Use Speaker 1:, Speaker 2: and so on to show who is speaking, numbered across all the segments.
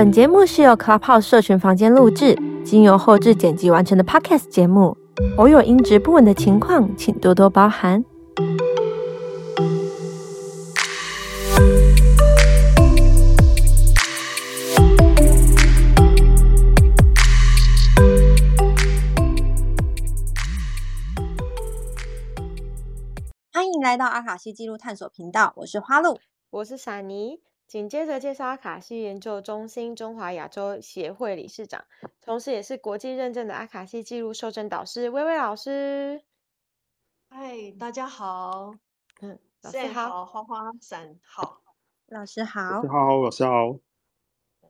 Speaker 1: 本节目是由 Clubhouse 社群房间录制，经由后置剪辑完成的 Podcast 节目，偶有音质不稳的情况，请多多包涵。欢迎来到阿卡西记录探索频道，我是花露，
Speaker 2: 我是傻妮。紧接着介绍阿卡西研究中心中华亚洲协会理事长，同时也是国际认证的阿卡西记录授证导师薇薇老师。
Speaker 3: 嗨，大家好。
Speaker 2: 嗯，
Speaker 3: 老师好，花花伞好，
Speaker 1: 老师好，
Speaker 4: 老师好，老师好。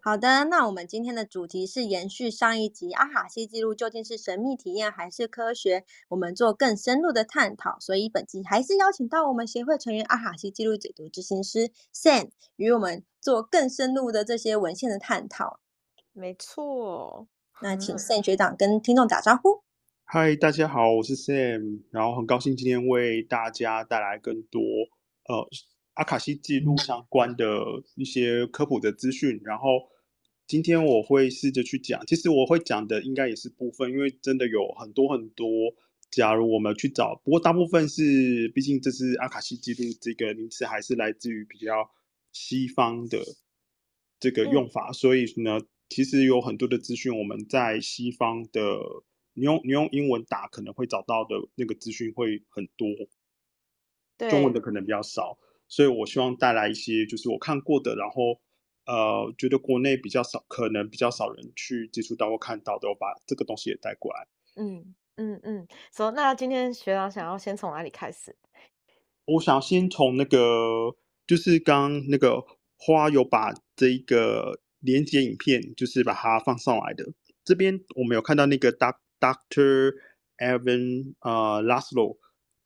Speaker 1: 好的，那我们今天的主题是延续上一集，阿卡西记录究竟是神秘体验还是科学？我们做更深入的探讨，所以本集还是邀请到我们协会成员阿卡西记录解读执行师 Sam 与我们做更深入的这些文献的探讨。
Speaker 2: 没错，
Speaker 1: 那请 Sam 学长跟听众打招呼。
Speaker 4: 嗨，大家好，我是 Sam，然后很高兴今天为大家带来更多呃阿卡西记录相关的一些科普的资讯，然后。今天我会试着去讲，其实我会讲的应该也是部分，因为真的有很多很多。假如我们去找，不过大部分是，毕竟这是阿卡西记录这个名词，还是来自于比较西方的这个用法，嗯、所以呢，其实有很多的资讯我们在西方的，你用你用英文打可能会找到的那个资讯会很多，中文的可能比较少，所以我希望带来一些就是我看过的，然后。呃，觉得国内比较少，可能比较少人去接触到或看到的，我把这个东西也带过来。
Speaker 2: 嗯嗯嗯，所以、嗯 so, 那今天学长想要先从哪里开始？
Speaker 4: 我想先从那个，就是刚那个花有把这一个连接影片，就是把它放上来的。这边我们有看到那个 Doctor Evan 呃 Laszlo。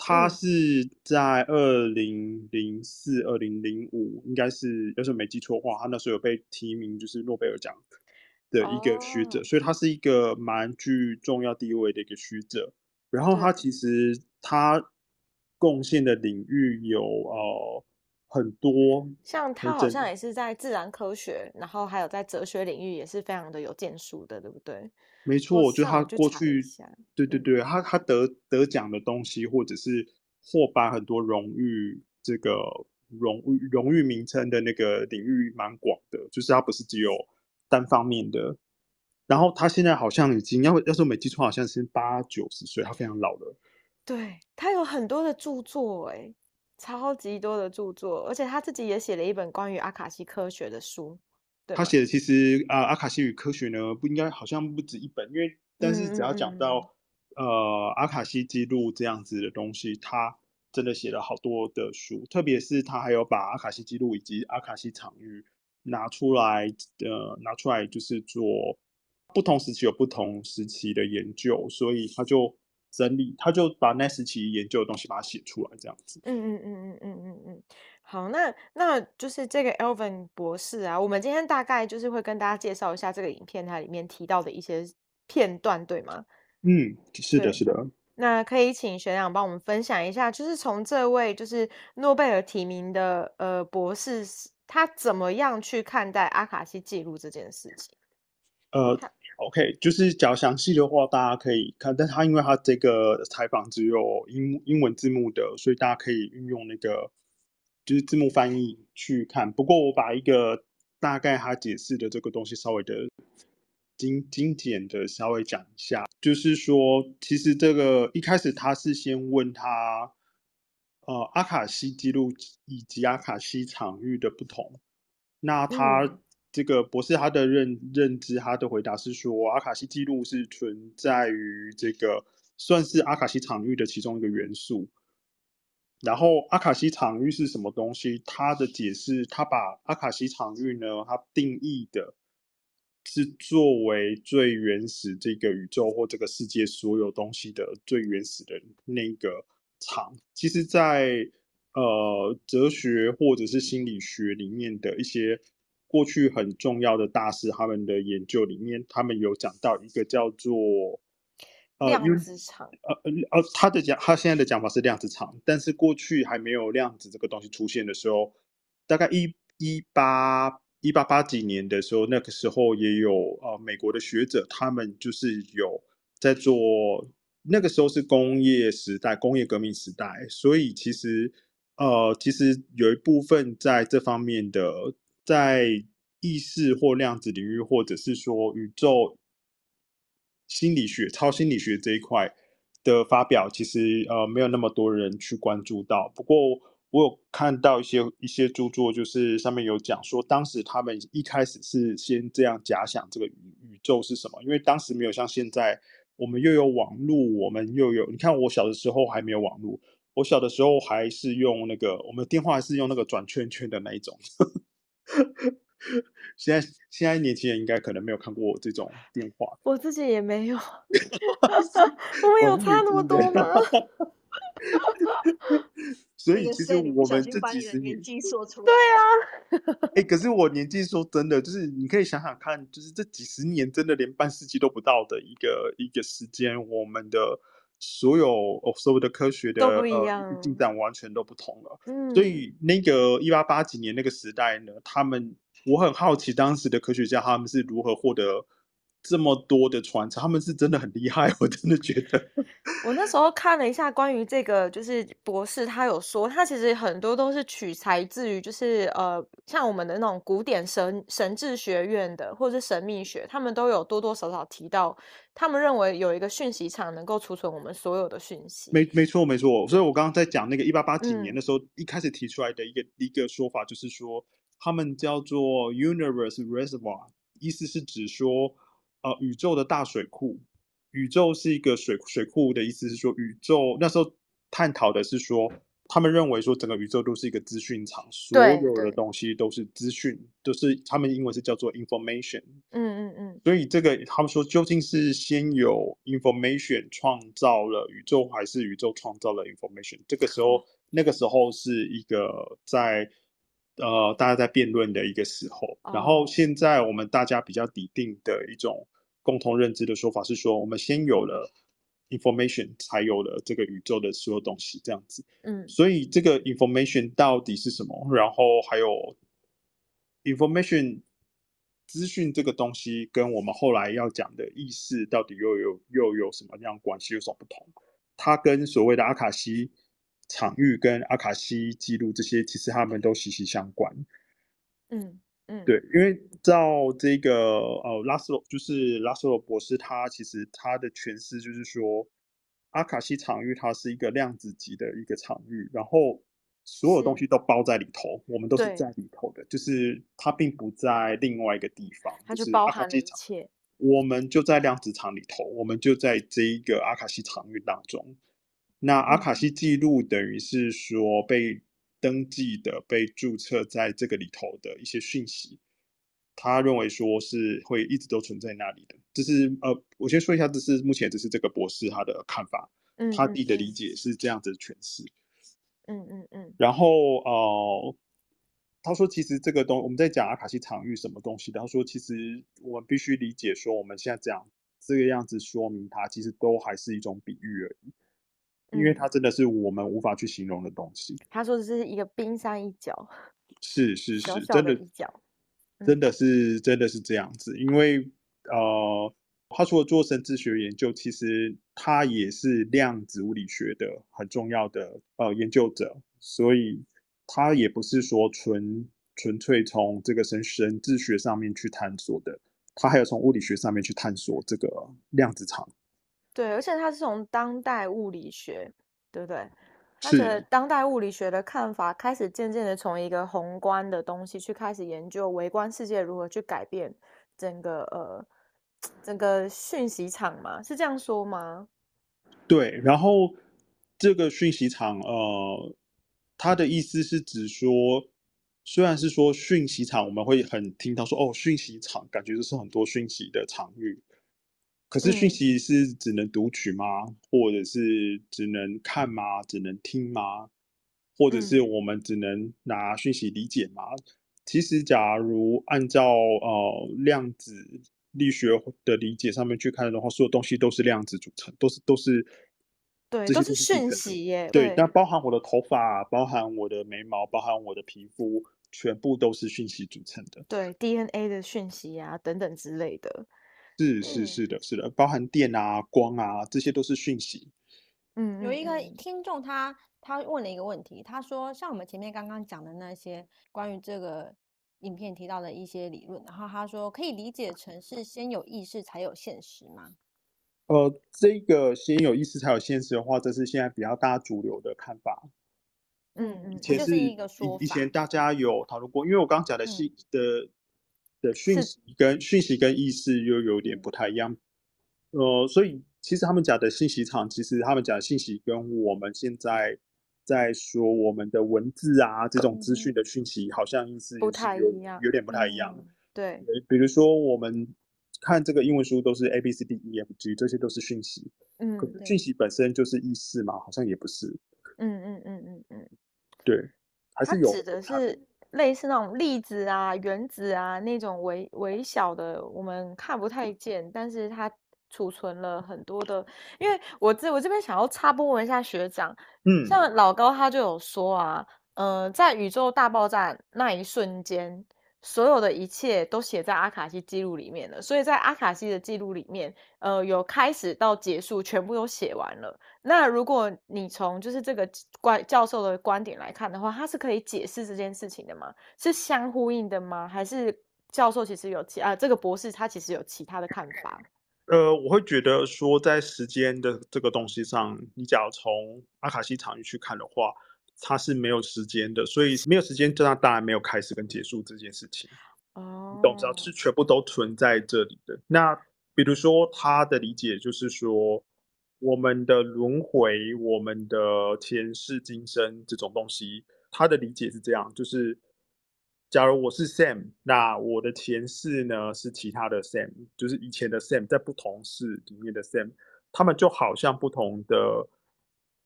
Speaker 4: 他是在二零零四、二零零五，应该是要是没记错的话，他那时候有被提名，就是诺贝尔奖的一个学者，oh. 所以他是一个蛮具重要地位的一个学者。然后他其实他贡献的领域有呃很多，
Speaker 2: 像他好像也是在自然科学，然后还有在哲学领域也是非常的有建树的，对不对？
Speaker 4: 没错，我觉得他过去，对对对，他他得得奖的东西，或者是获颁很多荣誉，这个荣誉荣誉名称的那个领域蛮广的，就是他不是只有单方面的。然后他现在好像已经要要说没记错，好像是八九十岁，他非常老了。
Speaker 2: 对，他有很多的著作，哎，超级多的著作，而且他自己也写了一本关于阿卡西科学的书。他
Speaker 4: 写的其实啊，阿卡西与科学呢，不应该好像不止一本，因为但是只要讲到、嗯、呃阿卡西记录这样子的东西，他真的写了好多的书，特别是他还有把阿卡西记录以及阿卡西场域拿出来，呃拿出来就是做不同时期有不同时期的研究，所以他就整理，他就把那时期研究的东西把它写出来，这样子。
Speaker 2: 嗯嗯嗯嗯嗯嗯嗯。好，那那就是这个 Elvin 博士啊，我们今天大概就是会跟大家介绍一下这个影片它里面提到的一些片段，对吗？
Speaker 4: 嗯，是的，是的。
Speaker 2: 那可以请学长帮我们分享一下，就是从这位就是诺贝尔提名的呃博士，他怎么样去看待阿卡西记录这件事情？
Speaker 4: 呃，OK，就是讲详细的话，大家可以看，但是他因为他这个采访只有英英文字幕的，所以大家可以运用那个。就是字幕翻译去看，不过我把一个大概他解释的这个东西稍微的精精简的稍微讲一下，就是说，其实这个一开始他是先问他，呃，阿卡西记录以及阿卡西场域的不同。那他这个博士他的认认知，他的回答是说，阿卡西记录是存在于这个算是阿卡西场域的其中一个元素。然后阿卡西场域是什么东西？他的解释，他把阿卡西场域呢，他定义的是作为最原始这个宇宙或这个世界所有东西的最原始的那个场。其实在，在呃哲学或者是心理学里面的一些过去很重要的大师，他们的研究里面，他们有讲到一个叫做。
Speaker 2: 量子场，
Speaker 4: 呃呃呃，他的讲，他现在的讲法是量子场，但是过去还没有量子这个东西出现的时候，大概一一八一八八几年的时候，那个时候也有呃美国的学者，他们就是有在做。那个时候是工业时代，工业革命时代，所以其实呃，其实有一部分在这方面的，在意识或量子领域，或者是说宇宙心理学、超心理学这一块的发表，其实呃没有那么多人去关注到。不过我有看到一些一些著作，就是上面有讲说，当时他们一开始是先这样假想这个宇宇宙是什么，因为当时没有像现在。我们又有网络，我们又有，你看我小的时候还没有网络，我小的时候还是用那个，我们电话还是用那个转圈圈的那一种。现在现在年轻人应该可能没有看过我这种电话，
Speaker 2: 我自己也没有，我们有差那么多吗？
Speaker 4: 所以其实我们这几十年，
Speaker 2: 对啊，
Speaker 4: 哎、欸，可是我年纪说真的，就是你可以想想看，就是这几十年真的连半世纪都不到的一个一个时间，我们的所有哦所有的科学的
Speaker 2: 都不一
Speaker 4: 进展完全都不同了。嗯，所以那个一八八几年那个时代呢，他们我很好奇当时的科学家他们是如何获得。这么多的传承，他们是真的很厉害，我真的觉得。
Speaker 2: 我那时候看了一下关于这个，就是博士他有说，他其实很多都是取材自于，就是呃，像我们的那种古典神神智学院的，或者是神秘学，他们都有多多少少提到，他们认为有一个讯息场能够储存我们所有的讯息。
Speaker 4: 没没错没错，所以我刚刚在讲那个一八八几年的时候，嗯、一开始提出来的一个一个说法，就是说他们叫做 Universe Reservoir，意思是指说。呃，宇宙的大水库，宇宙是一个水水库的意思是说，宇宙那时候探讨的是说，他们认为说整个宇宙都是一个资讯场，所有的东西都是资讯，都是他们英文是叫做 information。嗯嗯嗯。所以这个他们说，究竟是先有 information 创造了宇宙，还是宇宙创造了 information？这个时候，那个时候是一个在。呃，大家在辩论的一个时候，然后现在我们大家比较底定的一种共同认知的说法是说，我们先有了 information，才有了这个宇宙的所有东西，这样子。嗯，所以这个 information 到底是什么？然后还有 information 资讯这个东西，跟我们后来要讲的意识到底又有又有什么样关系？有什么不同？它跟所谓的阿卡西。场域跟阿卡西记录这些，其实他们都息息相关。嗯嗯，对，因为照这个呃拉斯洛，就是拉斯洛博士，他其实他的诠释就是说，阿卡西场域它是一个量子级的一个场域，然后所有东西都包在里头，我们都是在里头的，就是它并不在另外一个地方，
Speaker 2: 它就包含了一切。
Speaker 4: 我们就在量子场里头，我们就在这一个阿卡西场域当中。那阿卡西记录等于是说被登记的、被注册在这个里头的一些讯息，他认为说是会一直都存在那里的。这是呃，我先说一下，这是目前这是这个博士他的看法，他自己的理解是这样子的诠释。嗯嗯嗯。然后呃，他说其实这个东我们在讲阿卡西场域什么东西的，他说其实我们必须理解说我们现在这样这个样子说明它，其实都还是一种比喻而已。因为它真的是我们无法去形容的东西。
Speaker 2: 他说这是一个冰山一角，
Speaker 4: 是是是，
Speaker 2: 小小的一角，
Speaker 4: 真的，真的是真的是这样子。因为呃，他除了做神智学研究，其实他也是量子物理学的很重要的呃研究者，所以他也不是说纯纯粹从这个神神智学上面去探索的，他还有从物理学上面去探索这个量子场。
Speaker 2: 对，而且他是从当代物理学，对不对？他的当代物理学的看法开始渐渐的从一个宏观的东西去开始研究微观世界如何去改变整个呃整个讯息场嘛，是这样说吗？
Speaker 4: 对，然后这个讯息场呃，他的意思是指说，虽然是说讯息场，我们会很听到说哦，讯息场感觉就是很多讯息的场域。可是讯息是只能读取吗？嗯、或者是只能看吗？只能听吗？或者是我们只能拿讯息理解吗？嗯、其实，假如按照呃量子力学的理解上面去看的话，所有东西都是量子组成，都是都是
Speaker 2: 对，都是讯息耶。
Speaker 4: 对，那包含我的头发，包含我的眉毛，包含我的皮肤，全部都是讯息组成的。
Speaker 2: 对，DNA 的讯息啊，等等之类的。
Speaker 4: 是是是的，是的，包含电啊、光啊，这些都是讯息。
Speaker 1: 嗯，有一个听众他他问了一个问题，他说，像我们前面刚刚讲的那些关于这个影片提到的一些理论，然后他说可以理解成是先有意识才有现实吗？
Speaker 4: 呃，这个先有意识才有现实的话，这是现在比较大主流的看法。
Speaker 1: 嗯嗯，
Speaker 4: 以前是一个说法，以前大家有讨论过，因为我刚刚讲的是、嗯、的的讯息跟讯息跟意识又有点不太一样，呃，所以。其实他们讲的信息场，其实他们讲的信息跟我们现在在说我们的文字啊这种资讯的讯息，好像意思
Speaker 2: 不太一样，
Speaker 4: 有点不太一样。
Speaker 2: 嗯、对，
Speaker 4: 比如说我们看这个英文书都是 A B C D E F G，这些都是讯息。嗯，讯息本身就是意识嘛，好像也不是。
Speaker 2: 嗯嗯嗯嗯嗯，
Speaker 4: 对，还是有。
Speaker 2: 指的是类似那种粒子啊、原子啊那种微微小的，我们看不太见，但是它。储存了很多的，因为我这我这边想要插播问一下学长，嗯，像老高他就有说啊，嗯、呃，在宇宙大爆炸那一瞬间，所有的一切都写在阿卡西记录里面了，所以在阿卡西的记录里面，呃，有开始到结束全部都写完了。那如果你从就是这个观教授的观点来看的话，他是可以解释这件事情的吗？是相呼应的吗？还是教授其实有其啊，这个博士他其实有其他的看法？
Speaker 4: 呃，我会觉得说，在时间的这个东西上，你假如从阿卡西场域去看的话，它是没有时间的，所以没有时间，这样当然没有开始跟结束这件事情。哦，你懂知道是全部都存在这里的。那比如说，他的理解就是说，我们的轮回、我们的前世今生这种东西，他的理解是这样，就是。假如我是 Sam，那我的前世呢是其他的 Sam，就是以前的 Sam，在不同世里面的 Sam，他们就好像不同的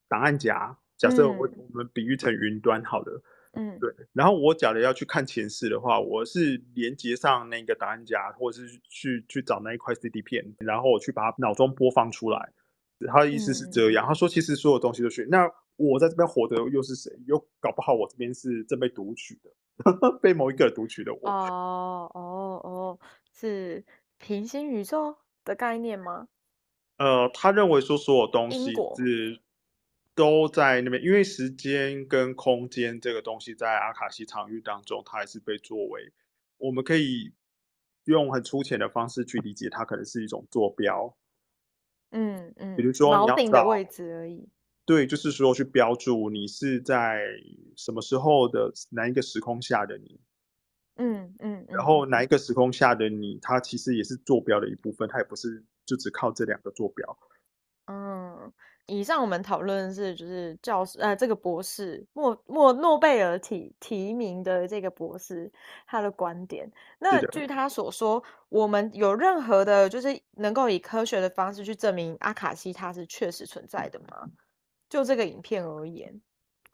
Speaker 4: 档案夹。假设我我们比喻成云端，好了，嗯，对。然后我假如要去看前世的话，我是连接上那个档案夹，或者是去去找那一块 CD 片，然后我去把它脑中播放出来。他的意思是这样，嗯、他说其实所有东西都是。那我在这边活的又是谁？又搞不好我这边是正被读取的。被某一个读取的我
Speaker 2: 哦哦哦，是平行宇宙的概念吗？
Speaker 4: 呃，他认为说所有东西是都在那边，因为时间跟空间这个东西在阿卡西场域当中，它还是被作为我们可以用很粗浅的方式去理解，它可能是一种坐标。
Speaker 2: 嗯嗯，
Speaker 4: 比如说
Speaker 2: 锚顶的位置而已。
Speaker 4: 对，就是说去标注你是在什么时候的哪一个时空下的你，
Speaker 2: 嗯嗯，
Speaker 4: 然后哪一个时空下的你，它其实也是坐标的一部分，它也不是就只靠这两个坐标。
Speaker 2: 嗯，以上我们讨论的是就是教师呃这个博士莫莫诺贝尔提提名的这个博士他的观点。那据他所说，我们有任何的就是能够以科学的方式去证明阿卡西它是确实存在的吗？就这个影片而言，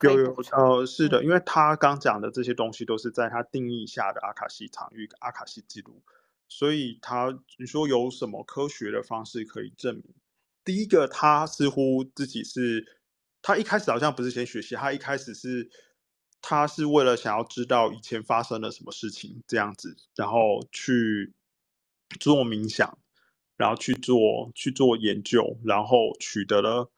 Speaker 4: 有有呃是的，因为他刚讲的这些东西都是在他定义下的阿卡西场域、阿卡西记录，所以他你说有什么科学的方式可以证明？第一个，他似乎自己是，他一开始好像不是先学习，他一开始是他是为了想要知道以前发生了什么事情这样子，然后去做冥想，然后去做去做研究，然后取得了。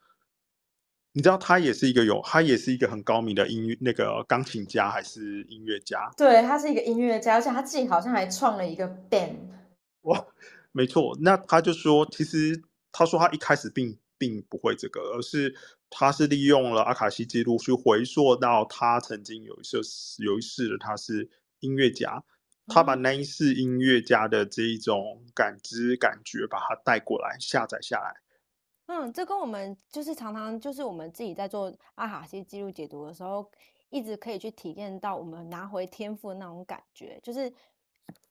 Speaker 4: 你知道他也是一个有，他也是一个很高明的音乐那个钢琴家还是音乐家？
Speaker 2: 对，他是一个音乐家，而且他自己好像还创了一个 band。
Speaker 4: 哇，没错。那他就说，其实他说他一开始并并不会这个，而是他是利用了阿卡西记录去回溯到他曾经有一次有一世他是音乐家，他把那一世音乐家的这一种感知感觉把它带过来下载下来。
Speaker 1: 嗯，这跟我们就是常常就是我们自己在做阿卡西记录解读的时候，一直可以去体验到我们拿回天赋的那种感觉，就是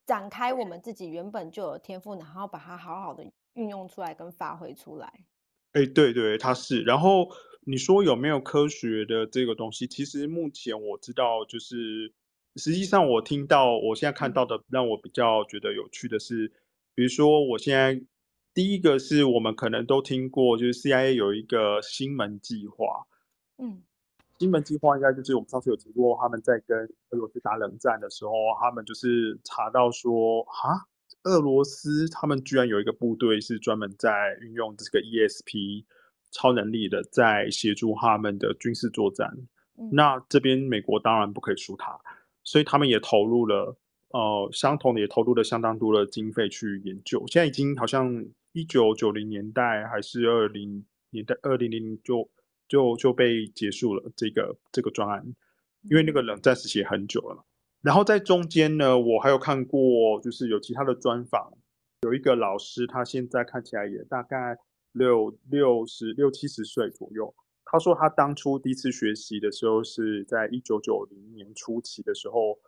Speaker 1: 展开我们自己原本就有天赋，然后把它好好的运用出来跟发挥出来。
Speaker 4: 哎，对对，它是。然后你说有没有科学的这个东西？其实目前我知道，就是实际上我听到我现在看到的，让我比较觉得有趣的是，比如说我现在。第一个是我们可能都听过，就是 CIA 有一个星门计划，
Speaker 1: 嗯，
Speaker 4: 金门计划应该就是我们上次有提过，他们在跟俄罗斯打冷战的时候，他们就是查到说，哈，俄罗斯他们居然有一个部队是专门在运用这个 ESP 超能力的，在协助他们的军事作战。嗯、那这边美国当然不可以输他，所以他们也投入了，呃，相同的也投入了相当多的经费去研究。现在已经好像一九九零年代还是二零年代，二零零零就就就被结束了这个这个专案，因为那个冷战时期很久了嘛。然后在中间呢，我还有看过，就是有其他的专访，有一个老师，他现在看起来也大概六六十六七十岁左右。他说他当初第一次学习的时候是在一九九零年初期的时候，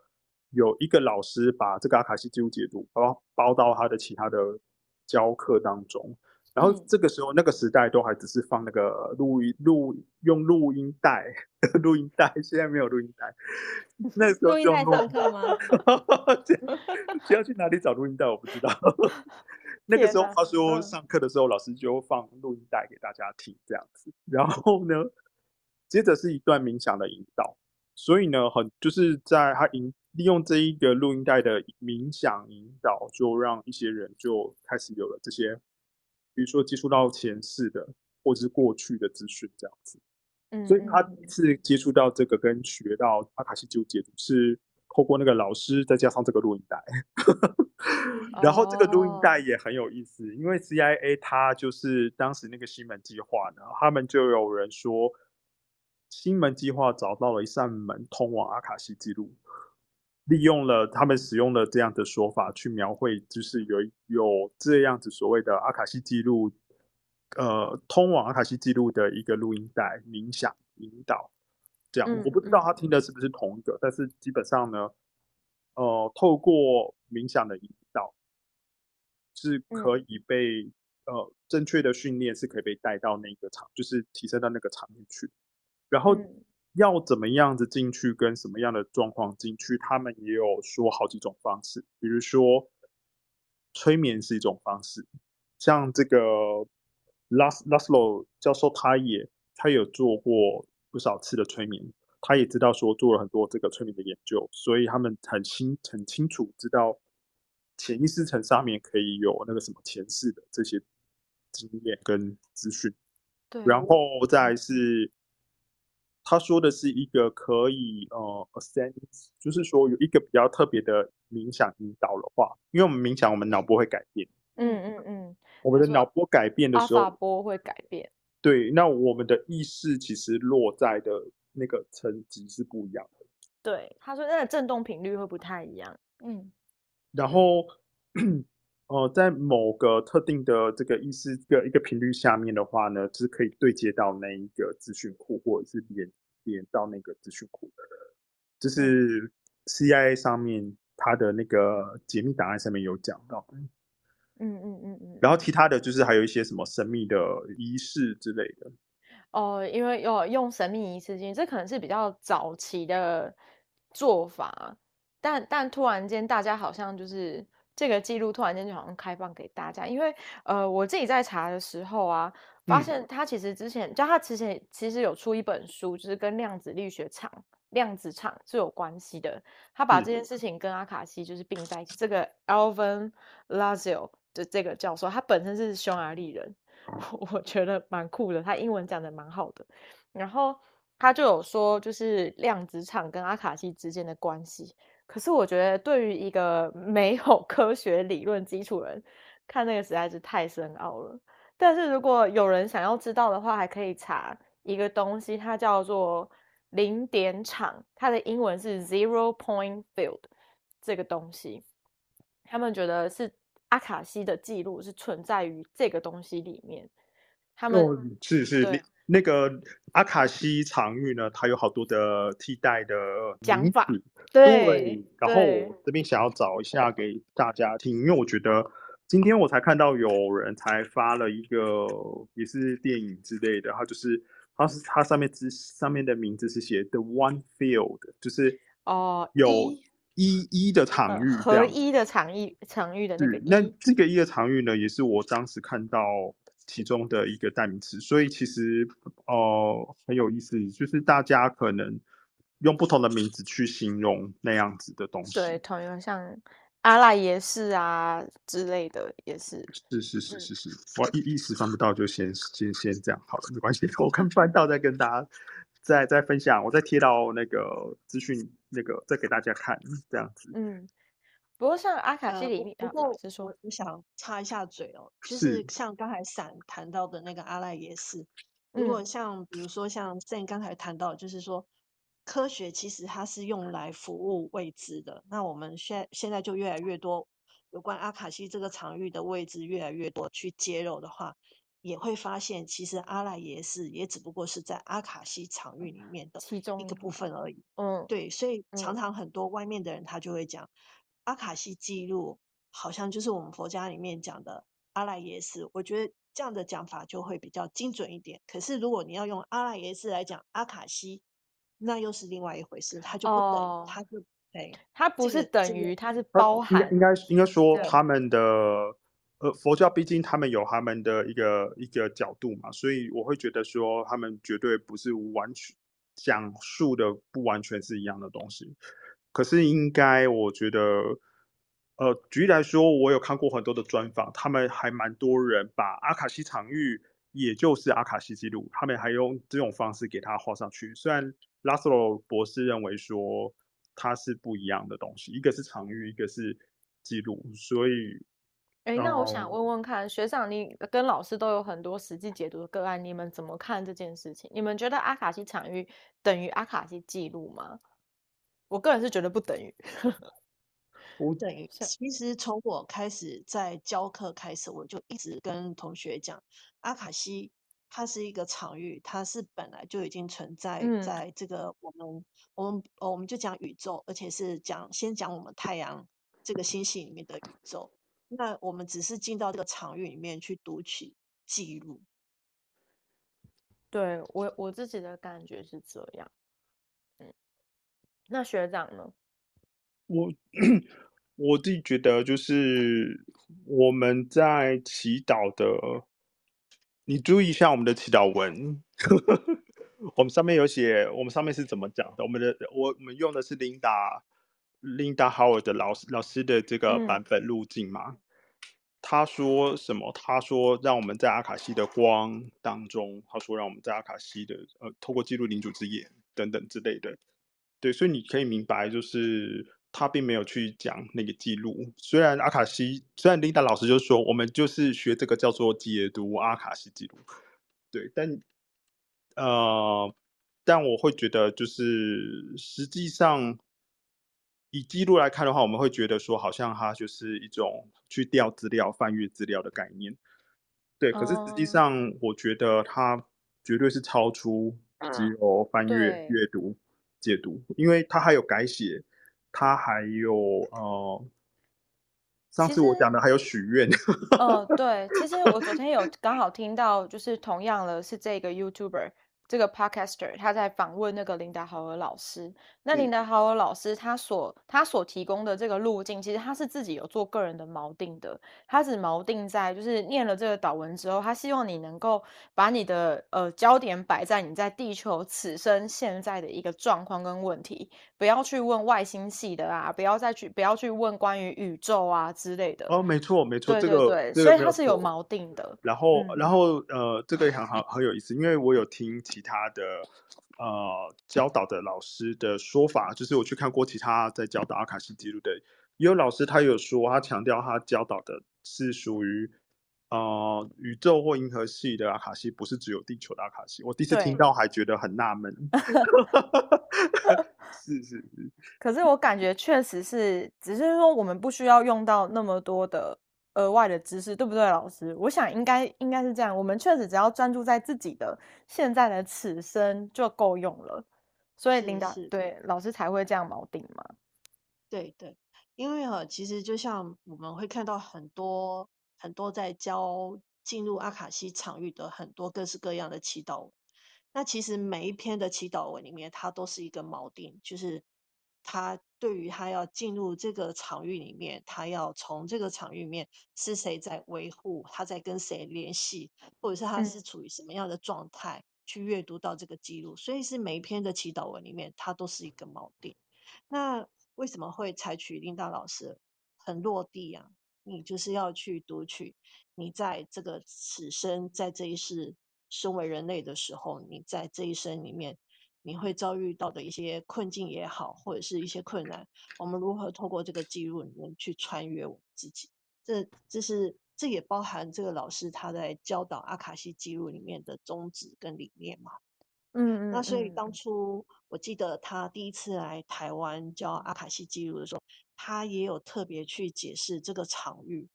Speaker 4: 有一个老师把这个阿卡西记录解读包包到他的其他的教课当中，然后这个时候那个时代都还只是放那个录音录用录音带 录音带，现在没有录音带，那时候就录音带上课吗？需要去哪里找录音带？我不知道。那个时候，他说上课的时候，老师就放录音带给大家听，这样子。然后呢，接着是一段冥想的引导。所以呢，很就是在他引利用这一个录音带的冥想引导，就让一些人就开始有了这些，比如说接触到前世的或者是过去的资讯，这样子。嗯，所以他第一次接触到这个跟学到阿卡西记录解读是。透过那个老师，再加上这个录音带，然后这个录音带也很有意思，因为 CIA 他就是当时那个西门计划呢，他们就有人说，新门计划找到了一扇门通往阿卡西记录，利用了他们使用了这样的说法去描绘，就是有有这样子所谓的阿卡西记录，呃，通往阿卡西记录的一个录音带冥想引导。这样，我不知道他听的是不是同一个，但是基本上呢，呃，透过冥想的引导，是可以被、嗯、呃正确的训练是可以被带到那个场，就是提升到那个场面去。然后要怎么样子进去，跟什么样的状况进去，他们也有说好几种方式，比如说催眠是一种方式，像这个拉斯拉斯洛教授，他也他有做过。不少次的催眠，他也知道说做了很多这个催眠的研究，所以他们很清很清楚知道潜意识层上面可以有那个什么前世的这些经验跟资讯。对，然后再是他说的是一个可以呃 ascend，就是说有一个比较特别的冥想引导的话，因为我们冥想，我们脑波会改变。嗯嗯嗯，我们的脑波改变的时候，
Speaker 2: 波会改变。
Speaker 4: 对，那我们的意识其实落在的那个层级是不一样的。
Speaker 2: 对，他说那个震动频率会不太一样。嗯，
Speaker 4: 然后，呃，在某个特定的这个意思的一个频率下面的话呢，就是可以对接到那一个资讯库，或者是连连到那个资讯库。就是 CIA 上面它的那个解密档案上面有讲到。
Speaker 2: 嗯嗯嗯嗯，
Speaker 4: 然后其他的就是还有一些什么神秘的仪式之类的。
Speaker 2: 哦，因为有用神秘仪式这可能是比较早期的做法，但但突然间大家好像就是这个记录突然间就好像开放给大家，因为呃我自己在查的时候啊，发现他其实之前就、嗯、他之前其实有出一本书，就是跟量子力学场、量子场是有关系的，他把这件事情跟阿卡西就是并在一起，嗯、这个 Alvin Lazio。的这个教授，他本身是匈牙利人，我觉得蛮酷的。他英文讲的蛮好的，然后他就有说，就是量子场跟阿卡西之间的关系。可是我觉得，对于一个没有 科学理论基础的人，看那个实在是太深奥了。但是如果有人想要知道的话，还可以查一个东西，它叫做零点场，它的英文是 zero point field 这个东西，他们觉得是。阿卡西的记录是存在于这个东西里面，他们、哦、
Speaker 4: 是是那个阿卡西场域呢，它有好多的替代的
Speaker 2: 讲法，
Speaker 4: 对。对，然后我这边想要找一下给大家听，因为我觉得今天我才看到有人才发了一个也是电影之类的，它就是它是它上面之上面的名字是写 The One Field，就是哦有。呃一一的场域，
Speaker 2: 合一的场域，场域的那个。
Speaker 4: 那这个一的场域呢，也是我当时看到其中的一个代名词。所以其实哦、呃、很有意思，就是大家可能用不同的名字去形容那样子的东西。
Speaker 2: 对，同样像阿赖耶识啊之类的也是。
Speaker 4: 是是是是是，嗯、我一一时翻不到，就先先先这样好了，没关系，我看翻到再跟大家再再分享，我再贴到那个资讯那个再给大家看这样子。
Speaker 2: 嗯。不过像阿卡西里面，
Speaker 3: 呃、不过我我想插一下嘴哦，就是像刚才闪谈到的那个阿赖耶识，如果像比如说像 Sam 刚才谈到，就是说科学其实它是用来服务未知的，那我们现现在就越来越多有关阿卡西这个场域的未知越来越多去揭露的话，也会发现其实阿赖耶识也只不过是在阿卡西场域里面的其中一个部分而已。嗯，对，所以常常很多外面的人他就会讲。阿卡西记录好像就是我们佛家里面讲的阿赖耶识，我觉得这样的讲法就会比较精准一点。可是如果你要用阿赖耶识来讲阿卡西，那又是另外一回事，它就不等于，它就对，
Speaker 2: 它不是等于，它是包含。
Speaker 4: 应该应该说他们的呃佛教，毕竟他们有他们的一个一个角度嘛，所以我会觉得说他们绝对不是完全讲述的不完全是一样的东西。可是应该，我觉得，呃，举例来说，我有看过很多的专访，他们还蛮多人把阿卡西场域，也就是阿卡西记录，他们还用这种方式给他画上去。虽然拉斯罗博士认为说它是不一样的东西，一个是场域，一个是记录，所以，
Speaker 2: 哎，那我想问问看，学长，你跟老师都有很多实际解读的个案，你们怎么看这件事情？你们觉得阿卡西场域等于阿卡西记录吗？我个人是觉得不等于，
Speaker 3: 不等于。其实从我开始在教课开始，我就一直跟同学讲，阿卡西它是一个场域，它是本来就已经存在在这个我们、嗯、我们我们就讲宇宙，而且是讲先讲我们太阳这个星系里面的宇宙。那我们只是进到这个场域里面去读取记录。
Speaker 2: 对，我我自己的感觉是这样。那学长呢？
Speaker 4: 我 我自己觉得，就是我们在祈祷的，你注意一下我们的祈祷文，我们上面有写，我们上面是怎么讲的？我们的我我们用的是 Linda Linda Howard 的老师老师的这个版本路径嘛？嗯、他说什么？他说让我们在阿卡西的光当中，他说让我们在阿卡西的呃，透过记录领主之眼等等之类的。对，所以你可以明白，就是他并没有去讲那个记录。虽然阿卡西，虽然琳达老师就说我们就是学这个叫做解读阿卡西记录，对，但呃，但我会觉得，就是实际上以记录来看的话，我们会觉得说，好像它就是一种去调资料、翻阅资料的概念。对，可是实际上，我觉得它绝对是超出只有翻阅、阅读。解读，因为他还有改写，他还有呃，上次我讲的还有许愿。
Speaker 2: 嗯、呃，对，其实我昨天有刚好听到，就是同样的是这个 YouTuber。这个 Podcaster 他在访问那个琳达豪尔老师，那琳达豪尔老师他所他所提供的这个路径，其实他是自己有做个人的锚定的，他只锚定在就是念了这个导文之后，他希望你能够把你的呃焦点摆在你在地球此生现在的一个状况跟问题，不要去问外星系的啊，不要再去不要去问关于宇宙啊之类的。
Speaker 4: 哦，没错没错，
Speaker 2: 这个对，
Speaker 4: 这个、
Speaker 2: 所以它是有锚定的。
Speaker 4: 然后、嗯、然后呃，这个也很好很有意思，因为我有听。其他的呃教导的老师的说法，就是我去看过其他在教导阿卡西记录的，也有老师他有说，他强调他教导的是属于呃宇宙或银河系的阿卡西，不是只有地球的阿卡西。我第一次听到还觉得很纳闷。是是是。
Speaker 2: 可是我感觉确实是，只是说我们不需要用到那么多的。额外的知识，对不对，老师？我想应该应该是这样。我们确实只要专注在自己的现在的此生就够用了。所以领导对老师才会这样锚定嘛？
Speaker 3: 对对，因为哈，其实就像我们会看到很多很多在教进入阿卡西场域的很多各式各样的祈祷文。那其实每一篇的祈祷文里面，它都是一个锚定，就是他对于他要进入这个场域里面，他要从这个场域里面是谁在维护，他在跟谁联系，或者是他是处于什么样的状态，去阅读到这个记录。所以是每一篇的祈祷文里面，它都是一个锚定。那为什么会采取琳达老师很落地啊？你就是要去读取你在这个此生在这一世身为人类的时候，你在这一生里面。你会遭遇到的一些困境也好，或者是一些困难，我们如何透过这个记录里面去穿越我们自己？这这是这也包含这个老师他在教导阿卡西记录里面的宗旨跟理念嘛？
Speaker 2: 嗯，嗯嗯。
Speaker 3: 那所以当初我记得他第一次来台湾教阿卡西记录的时候，他也有特别去解释这个场域。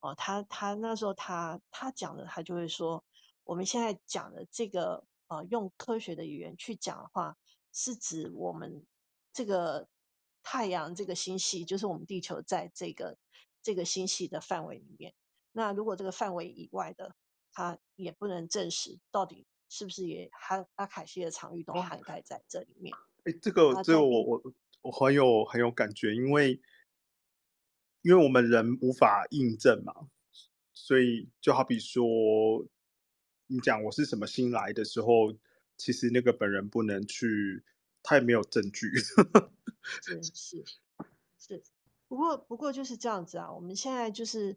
Speaker 3: 哦，他他那时候他他讲的，他就会说，我们现在讲的这个。啊、呃，用科学的语言去讲的话，是指我们这个太阳这个星系，就是我们地球在这个这个星系的范围里面。那如果这个范围以外的，它也不能证实到底是不是也阿阿卡西的场域都涵盖在这里面。
Speaker 4: 哎、欸，这个这个我我我很有很有感觉，因为因为我们人无法印证嘛，所以就好比说。你讲我是什么新来的时候，其实那个本人不能去，他也没有证据。
Speaker 3: 是是是，不过不过就是这样子啊。我们现在就是，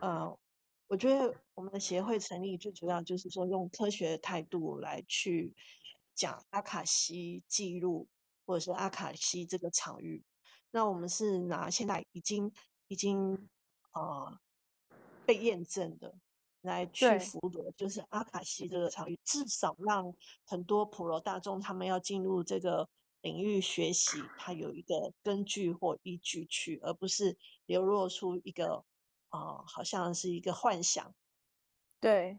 Speaker 3: 呃，我觉得我们的协会成立最主要就是说用科学的态度来去讲阿卡西记录或者是阿卡西这个场域。那我们是拿现在已经已经呃被验证的。来去辅佐，就是阿卡西这个场域，至少让很多普罗大众他们要进入这个领域学习，它有一个根据或依据去，而不是流露出一个好像是一个幻想。
Speaker 2: 对，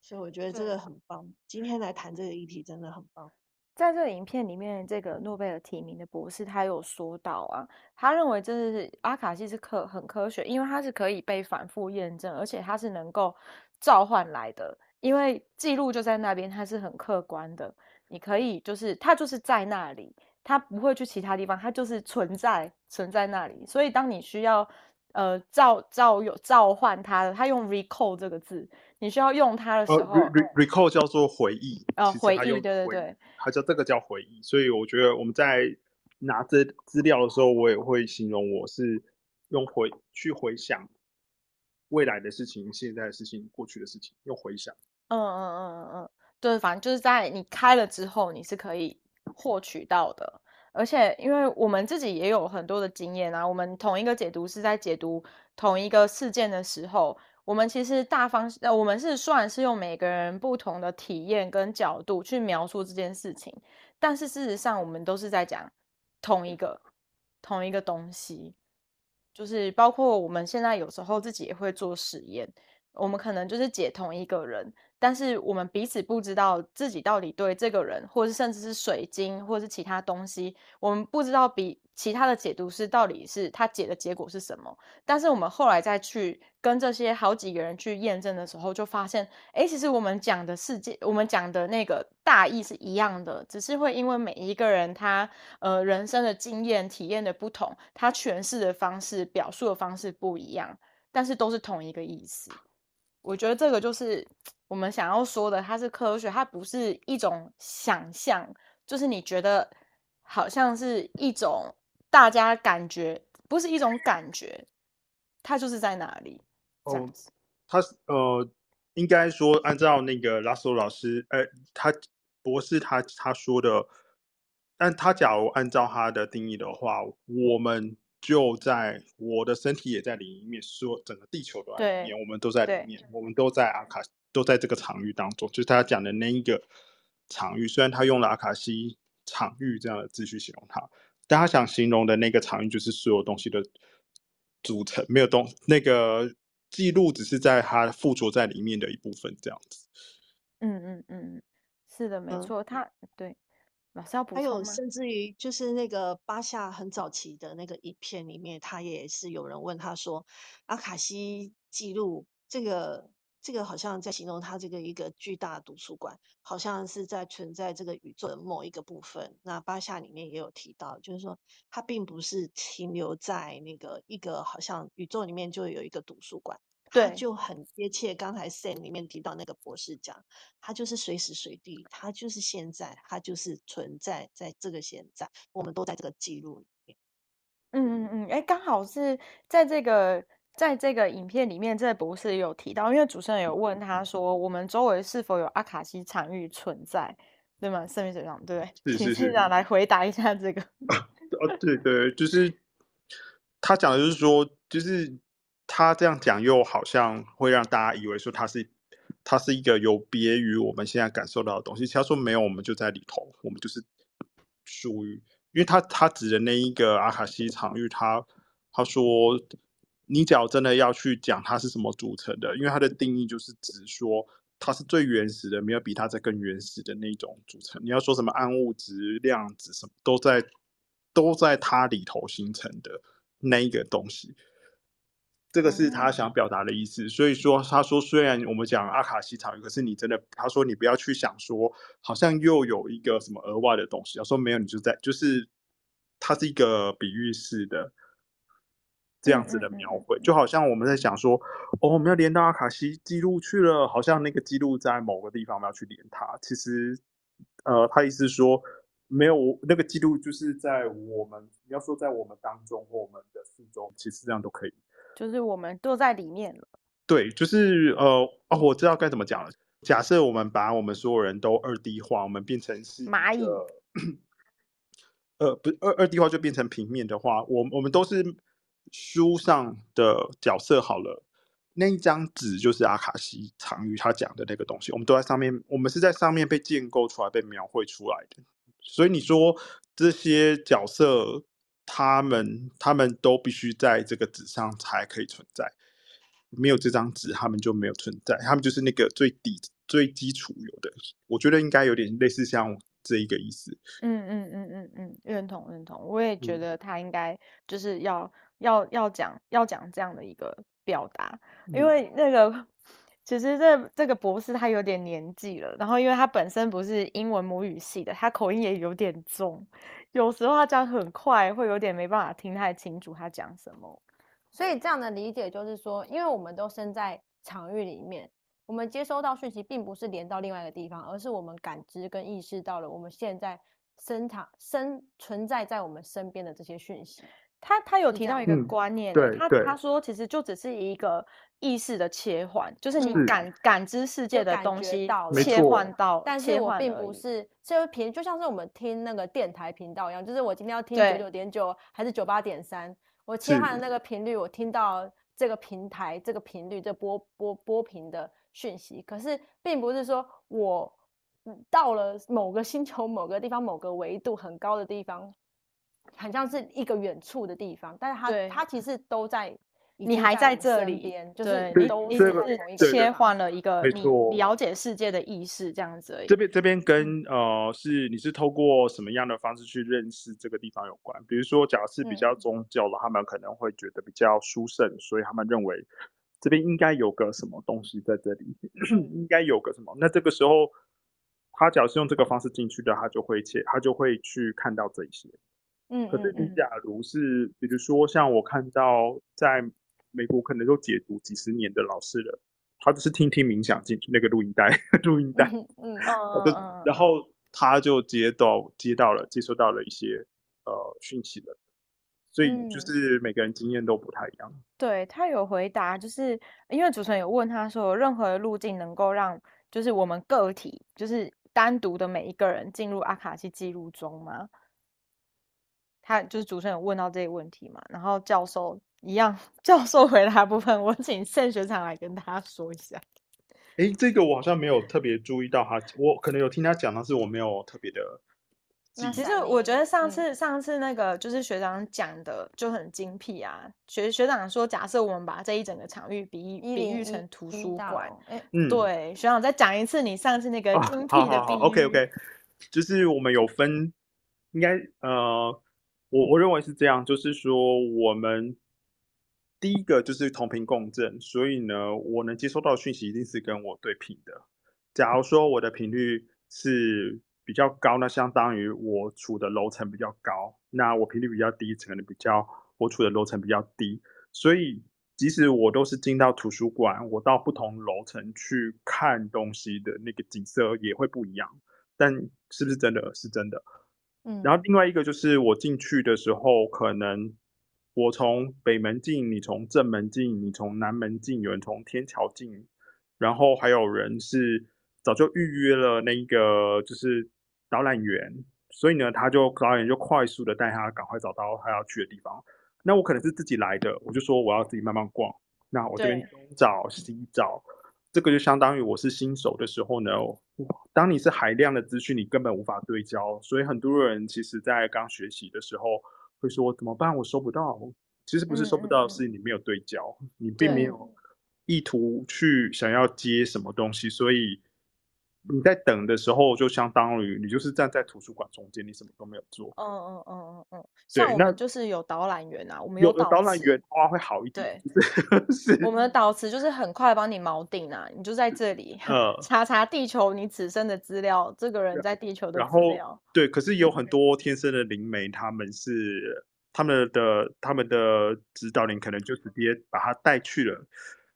Speaker 3: 所以我觉得这个很棒。今天来谈这个议题真的很棒。
Speaker 2: 在这个影片里面，这个诺贝尔提名的博士他有说到啊，他认为这是阿卡西是科很科学，因为它是可以被反复验证，而且它是能够召唤来的，因为记录就在那边，它是很客观的，你可以就是它就是在那里，它不会去其他地方，它就是存在存在那里，所以当你需要。呃，召召有召唤他的，他用 recall 这个字，你需要用它的时候、
Speaker 4: recall 叫做回忆
Speaker 2: 呃，回忆，
Speaker 4: 对
Speaker 2: 对对对，
Speaker 4: 它叫这个叫回忆，所以我觉得我们在拿这资料的时候，我也会形容我是用回去回想未来的事情、现在的事情、过去的事情，用回想。
Speaker 2: 嗯嗯嗯嗯嗯，对，反正就是在你开了之后，你是可以获取到的。而且，因为我们自己也有很多的经验啊，我们同一个解读是在解读同一个事件的时候，我们其实大方，呃，我们是算是用每个人不同的体验跟角度去描述这件事情，但是事实上，我们都是在讲同一个同一个东西，就是包括我们现在有时候自己也会做实验，我们可能就是解同一个人。但是我们彼此不知道自己到底对这个人，或是甚至是水晶，或是其他东西，我们不知道比其他的解读师到底是他解的结果是什么。但是我们后来再去跟这些好几个人去验证的时候，就发现，哎，其实我们讲的世界，我们讲的那个大意是一样的，只是会因为每一个人他呃人生的经验体验的不同，他诠释的方式、表述的方式不一样，但是都是同一个意思。我觉得这个就是我们想要说的，它是科学，它不是一种想象，就是你觉得好像是一种大家感觉，不是一种感觉，它就是在哪里这样子。
Speaker 4: 他、哦、呃，应该说按照那个拉索老师，呃，他博士他他说的，但他假如按照他的定义的话，我们。就在我的身体也在里面，说整个地球都在里面，我们都在里面，我们都在阿卡，都在这个场域当中。就是他讲的那一个场域，虽然他用了阿卡西场域这样的字去形容它，但他想形容的那个场域就是所有东西的组成，没有东那个记录只是在它附着在里面的一部分，这样子。
Speaker 2: 嗯嗯嗯，是的，没错，他、嗯、对。
Speaker 3: 还有，甚至于就是那个巴夏很早期的那个影片里面，他也是有人问他说：“阿卡西记录这个这个好像在形容它这个一个巨大的图书馆，好像是在存在这个宇宙的某一个部分。那巴夏里面也有提到，就是说它并不是停留在那个一个好像宇宙里面就有一个图书馆，
Speaker 2: 对，
Speaker 3: 就很贴切。刚才 Sam 里面提到那个博士讲，它就是随时随地，它就是现在，它就是存在在这个现在，我们都在这个记录里面。
Speaker 2: 嗯嗯嗯，哎，刚好是在这个。在这个影片里面，这个博士有提到，因为主持人有问他说，我们周围是否有阿卡西场域存在，对吗？圣秘学长，对，请市长来回答一下这个。
Speaker 4: 哦，对对，就是他讲的，就是说，就是他这样讲，又好像会让大家以为说他是他是一个有别于我们现在感受到的东西。他说没有，我们就在里头，我们就是属于，因为他他指的那一个阿卡西场域，他他说。你只要真的要去讲它是什么组成的，因为它的定义就是指说它是最原始的，没有比它再更原始的那种组成。你要说什么暗物质、量子什么，都在都在它里头形成的那一个东西。这个是他想表达的意思。嗯、所以说，他说虽然我们讲阿卡西场域，可是你真的，他说你不要去想说好像又有一个什么额外的东西。他说没有，你就在就是它是一个比喻式的。这样子的描绘，就好像我们在想说，哦，我们要连到阿卡西记录去了，好像那个记录在某个地方，我们要去连它。其实，呃，他意思是说，没有那个记录，就是在我们你要说在我们当中或我们的四周，其实这样都可以，
Speaker 2: 就是我们都在里面了。
Speaker 4: 对，就是呃，哦，我知道该怎么讲了。假设我们把我们所有人都二 D 化，我们变成是
Speaker 2: 蚂蚁，
Speaker 4: 呃，不，二二 D 化就变成平面的话，我我们都是。书上的角色好了，那一张纸就是阿卡西藏于他讲的那个东西，我们都在上面，我们是在上面被建构出来、被描绘出来的。所以你说这些角色，他们他们都必须在这个纸上才可以存在，没有这张纸，他们就没有存在，他们就是那个最底、最基础有的。我觉得应该有点类似像。这一个意思，
Speaker 2: 嗯嗯嗯嗯嗯，认同认同，我也觉得他应该就是要、嗯、要要讲要讲这样的一个表达，因为那个其实这这个博士他有点年纪了，然后因为他本身不是英文母语系的，他口音也有点重，有时候他讲很快，会有点没办法听太清楚他讲什么，
Speaker 1: 所以这样的理解就是说，因为我们都身在场域里面。我们接收到讯息，并不是连到另外一个地方，而是我们感知跟意识到了我们现在生产生存在在我们身边的这些讯息。
Speaker 2: 他他有提到一个观念，
Speaker 4: 嗯、
Speaker 2: 他他。说其实就只是一个意识的切换，就是你感是感知世界的东西到切换到，
Speaker 1: 但是我并不是这个频，就像是我们听那个电台频道一样，就是我今天要听九九点九还是九八点三，我切换的那个频率，我听到这个平台这个频率这波波波频的。讯息，可是并不是说我到了某个星球、某个地方、某个维度很高的地方，很像是一个远处的地方，但是它它其实都在，
Speaker 2: 你还在这里，就是你都一直是切换了一个你了解世界的意识这样子而已。
Speaker 4: 这边这边跟呃是你是透过什么样的方式去认识这个地方有关？比如说，假设比较宗教的，嗯、他们可能会觉得比较殊胜，所以他们认为。这边应该有个什么东西在这里，应该有个什么？那这个时候，他只要是用这个方式进去的，他就会切，他就会去看到这些。嗯，可是你假如是，比如说像我看到在美国可能都解读几十年的老师了，他就是听听冥想进去那个录音带，录音带，嗯嗯，然后他就接到接到了接收到了一些呃讯息了。所以就是每个人经验都不太一样。
Speaker 2: 嗯、对，他有回答，就是因为主持人有问他说，有任何的路径能够让就是我们个体就是单独的每一个人进入阿卡西记录中吗？他就是主持人有问到这个问题嘛，然后教授一样，教授回答部分，我请盛学长来跟大家说一下。
Speaker 4: 哎，这个我好像没有特别注意到哈，我可能有听他讲，但是我没有特别的。
Speaker 2: 其实我觉得上次、嗯、上次那个就是学长讲的就很精辟啊。学学长说，假设我们把这一整个场域比喻比喻成图书馆，嗯，对，学长再讲一次你上次那个精辟的比喻。
Speaker 4: 哦、OK OK，就是我们有分，应该呃，我我认为是这样，就是说我们第一个就是同频共振，所以呢，我能接收到的讯息一定是跟我对频的。假如说我的频率是比较高，那相当于我处的楼层比较高；那我频率比较低，可能比较我处的楼层比较低。所以，即使我都是进到图书馆，我到不同楼层去看东西的那个景色也会不一样。但是不是真的是真的？嗯。然后另外一个就是我进去的时候，可能。我从北门进，你从正门进，你从南门进，有人从天桥进，然后还有人是早就预约了那个就是导览员，所以呢，他就导览员就快速的带他赶快找到他要去的地方。那我可能是自己来的，我就说我要自己慢慢逛。那我这边东找西找，这个就相当于我是新手的时候呢，当你是海量的资讯，你根本无法对焦，所以很多人其实在刚学习的时候。会说怎么办？我收不到。其实不是收不到，嗯、是你没有对焦，嗯、你并没有意图去想要接什么东西，所以。你在等的时候，就相当于你就是站在图书馆中间，你什么都没有做。
Speaker 1: 嗯嗯嗯嗯嗯。像我们就是有导览员啊，我们
Speaker 4: 有导览员的话会好一点。
Speaker 1: 对，是。我们的导词就是很快帮你锚定啊，你就在这里 查查地球你此生的资料，这个人在地球的资料。
Speaker 4: 对，可是有很多天生的灵媒，他们是他们的他们的指导灵可能就直接把他带去了。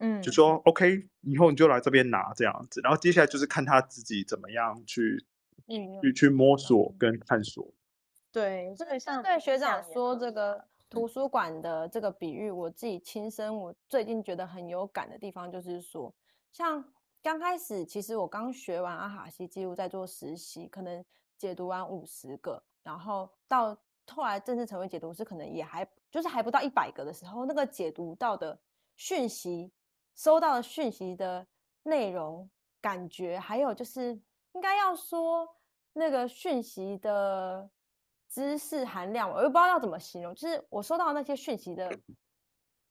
Speaker 4: 嗯，就说 OK，以后你就来这边拿这样子，然后接下来就是看他自己怎么样去，嗯，去去摸索跟探索。
Speaker 1: 对，这个像对学长说这个图书馆的这个比喻，我自己亲身我最近觉得很有感的地方就是说，像刚开始其实我刚学完阿卡西记录在做实习，可能解读完五十个，然后到后来正式成为解读师，可能也还就是还不到一百个的时候，那个解读到的讯息。收到的讯息的内容、感觉，还有就是应该要说那个讯息的知识含量，我又不知道要怎么形容。就是我收到那些讯息的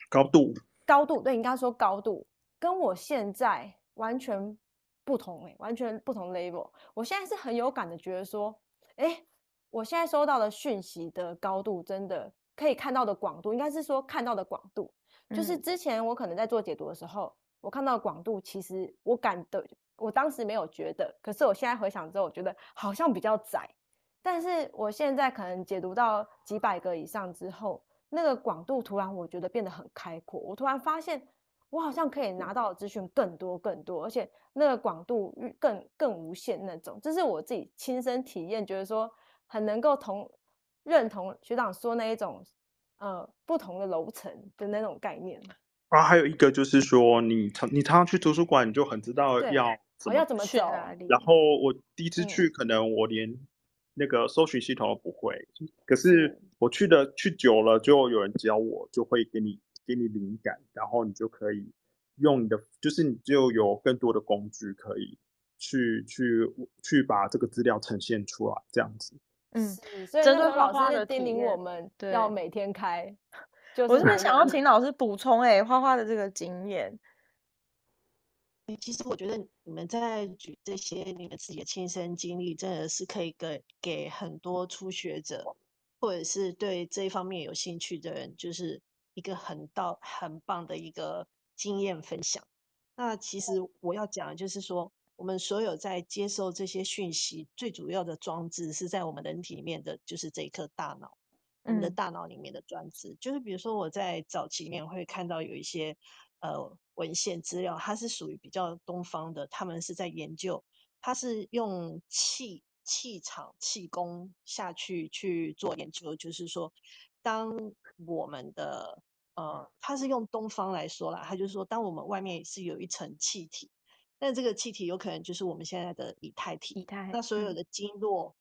Speaker 4: 高度，
Speaker 1: 高度，对，应该说高度，跟我现在完全不同，欸，完全不同 level。我现在是很有感的，觉得说，哎，我现在收到的讯息的高度，真的可以看到的广度，应该是说看到的广度。就是之前我可能在做解读的时候，我看到广度，其实我感的，我当时没有觉得，可是我现在回想之后，我觉得好像比较窄。但是我现在可能解读到几百个以上之后，那个广度突然我觉得变得很开阔。我突然发现，我好像可以拿到资讯更多更多，而且那个广度更更无限那种。这是我自己亲身体验，觉得说很能够同认同学长说那一种。呃，不同的楼层的那种概念
Speaker 4: 啊，还有一个就是说，你常你常常去图书馆，你就很知道要
Speaker 1: 怎么要怎么走。
Speaker 4: 然后我第一次去，可能我连那个搜寻系统都不会，嗯、可是我去的去久了，就有人教我，就会给你给你灵感，然后你就可以用你的，就是你就有更多的工具可以去去去把这个资料呈现出来，这样子。
Speaker 1: 嗯，所以真的老师就叮咛我们要每天开。就是、我是不是想要 请老师补充？哎，花花的这个经验。
Speaker 3: 其实我觉得你们在举这些你们自己的亲身经历，真的是可以给给很多初学者，或者是对这一方面有兴趣的人，就是一个很到很棒的一个经验分享。那其实我要讲的就是说。我们所有在接受这些讯息，最主要的装置是在我们人体里面的，就是这一颗大脑，我们的大脑里面的装置。就是比如说我在早期里面会看到有一些呃文献资料，它是属于比较东方的，他们是在研究，它是用气气场气功下去去做研究，就是说，当我们的呃，它是用东方来说啦，它就是说，当我们外面是有一层气体。但这个气体有可能就是我们现在的以太体。以太。那所有的经络，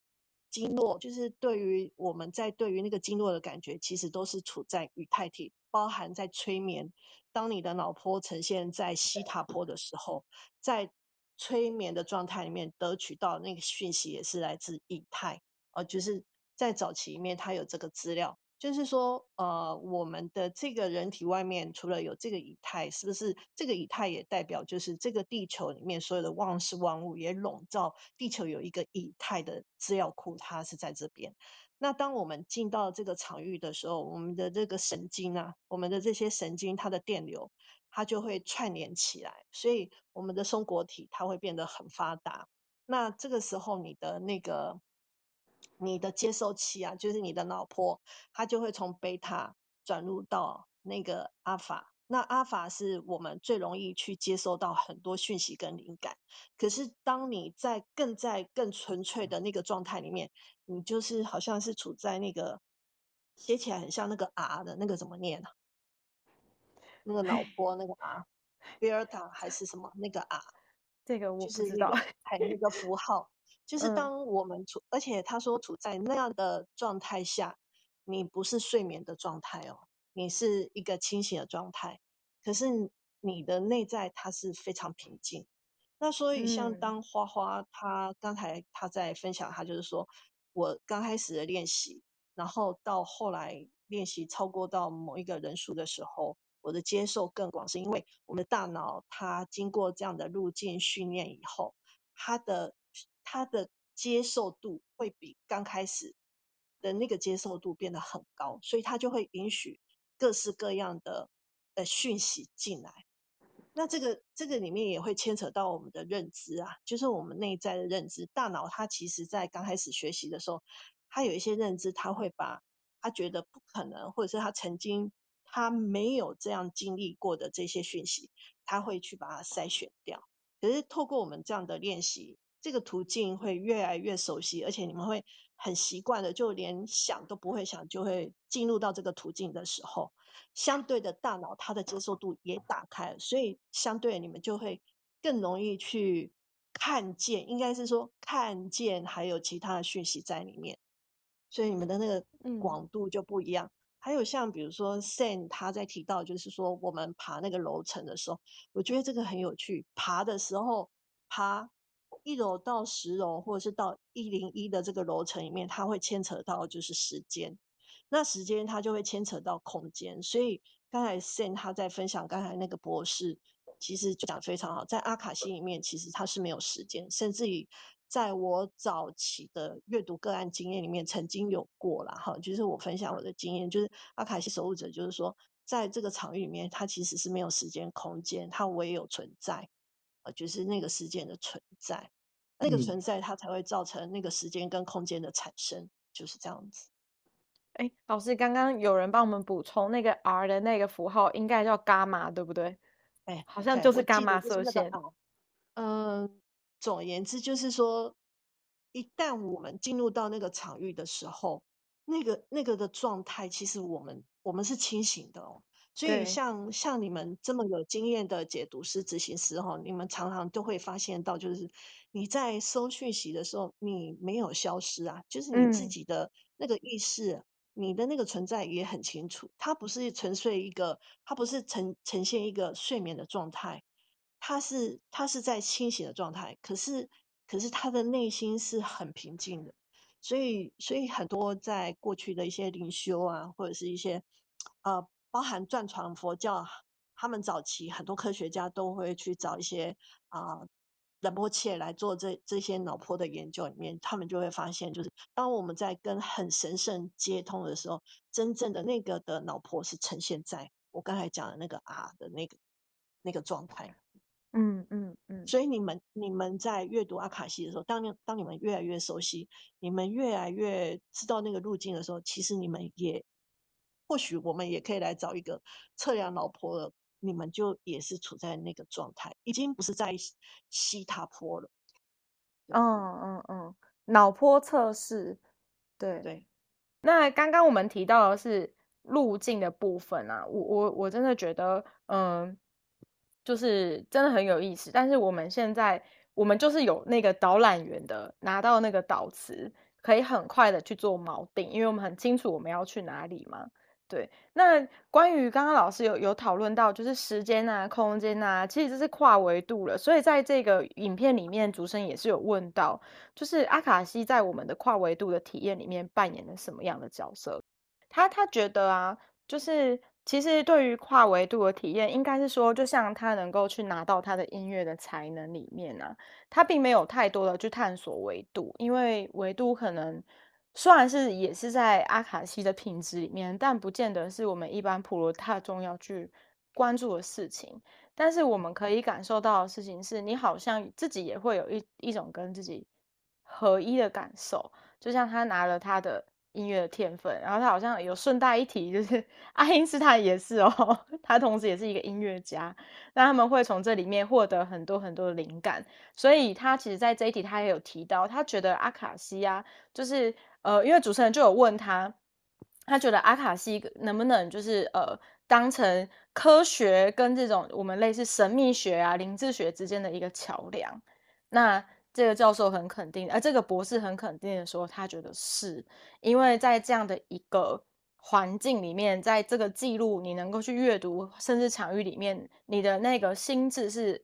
Speaker 3: 经络就是对于我们在对于那个经络的感觉，其实都是处在以太体，包含在催眠。当你的脑波呈现在西塔波的时候，在催眠的状态里面得取到那个讯息，也是来自以太。呃，就是在早期里面，它有这个资料。就是说，呃，我们的这个人体外面除了有这个以太，是不是这个以太也代表就是这个地球里面所有的万事万物也笼罩地球有一个以太的资料库，它是在这边。那当我们进到这个场域的时候，我们的这个神经啊，我们的这些神经，它的电流，它就会串联起来，所以我们的松果体它会变得很发达。那这个时候，你的那个你的接收器啊，就是你的脑波，它就会从贝塔转入到那个阿法。那阿法是我们最容易去接收到很多讯息跟灵感。可是当你在更在更纯粹的那个状态里面，你就是好像是处在那个写起来很像那个 R 的那个怎么念啊？那个脑波那个 R，贝尔塔还是什么那个 R？
Speaker 2: 这个我不知道，
Speaker 3: 还有那个符号，就是当我们处，嗯、而且他说处在那样的状态下，你不是睡眠的状态哦。你是一个清醒的状态，可是你的内在它是非常平静。那所以像当花花她刚才她在分享，她就是说我刚开始的练习，然后到后来练习超过到某一个人数的时候，我的接受更广，是因为我们的大脑它经过这样的路径训练以后，它的他的接受度会比刚开始的那个接受度变得很高，所以他就会允许。各式各样的呃讯息进来，那这个这个里面也会牵扯到我们的认知啊，就是我们内在的认知。大脑它其实在刚开始学习的时候，它有一些认知，它会把它觉得不可能，或者是它曾经它没有这样经历过的这些讯息，它会去把它筛选掉。可是透过我们这样的练习，这个途径会越来越熟悉，而且你们会。很习惯的，就连想都不会想，就会进入到这个途径的时候，相对的大脑它的接受度也打开了，所以相对你们就会更容易去看见，应该是说看见还有其他的讯息在里面，所以你们的那个广度就不一样。嗯、还有像比如说 Sam 他在提到，就是说我们爬那个楼层的时候，我觉得这个很有趣，爬的时候爬。一楼到十楼，或者是到一零一的这个楼层里面，它会牵扯到就是时间，那时间它就会牵扯到空间。所以刚才 Sam 他在分享刚才那个博士，其实就讲非常好，在阿卡西里面其实它是没有时间，甚至于在我早期的阅读个案经验里面曾经有过了哈，就是我分享我的经验，就是阿卡西守护者就是说，在这个场域里面，它其实是没有时间空间，它唯有存在。呃，就是那个时间的存在，那个存在它才会造成那个时间跟空间的产生，嗯、就是这样子。
Speaker 2: 哎、欸，老师，刚刚有人帮我们补充，那个 R 的那个符号应该叫伽马，对不对？哎、欸，好像就是伽马射线。
Speaker 3: 嗯、呃，总而言之就是说，一旦我们进入到那个场域的时候，那个那个的状态，其实我们我们是清醒的哦。所以像像你们这么有经验的解读师、执行师哈，你们常常都会发现到，就是你在收讯息的时候，你没有消失啊，就是你自己的那个意识，嗯、你的那个存在也很清楚，它不是纯粹一个，它不是呈呈现一个睡眠的状态，它是它是在清醒的状态，可是可是他的内心是很平静的，所以所以很多在过去的一些灵修啊，或者是一些呃。包含藏传佛教，他们早期很多科学家都会去找一些啊仁波切来做这这些脑波的研究，里面他们就会发现，就是当我们在跟很神圣接通的时候，真正的那个的脑波是呈现在我刚才讲的那个啊的那个那个状态。
Speaker 2: 嗯嗯嗯。
Speaker 3: 所以你们你们在阅读阿卡西的时候，当你当你们越来越熟悉，你们越来越知道那个路径的时候，其实你们也。或许我们也可以来找一个测量脑波了，你们就也是处在那个状态，已经不是在西塔坡了。
Speaker 2: 嗯嗯嗯，脑波测试，对对。那刚刚我们提到的是路径的部分啊，我我我真的觉得，嗯，就是真的很有意思。但是我们现在，我们就是有那个导览员的，拿到那个导词，可以很快的去做锚定，因为我们很清楚我们要去哪里嘛。对，那关于刚刚老师有有讨论到，就是时间啊、空间啊，其实这是跨维度了。所以在这个影片里面，主持人也是有问到，就是阿卡西在我们的跨维度的体验里面扮演了什么样的角色？他他觉得啊，就是其实对于跨维度的体验，应该是说，就像他能够去拿到他的音乐的才能里面啊，他并没有太多的去探索维度，因为维度可能。虽然是也是在阿卡西的品质里面，但不见得是我们一般普罗大众要去关注的事情。但是我们可以感受到的事情是，你好像自己也会有一一种跟自己合一的感受，就像他拿了他的。音乐的天分，然后他好像有顺带一提，就是 爱因斯坦也是哦，他同时也是一个音乐家，那他们会从这里面获得很多很多的灵感，所以他其实在这一题他也有提到，他觉得阿卡西啊，就是呃，因为主持人就有问他，他觉得阿卡西能不能就是呃当成科学跟这种我们类似神秘学啊、灵智学之间的一个桥梁，那。这个教授很肯定，而、呃、这个博士很肯定的说，他觉得是因为在这样的一个环境里面，在这个记录你能够去阅读，甚至场域里面，你的那个心智是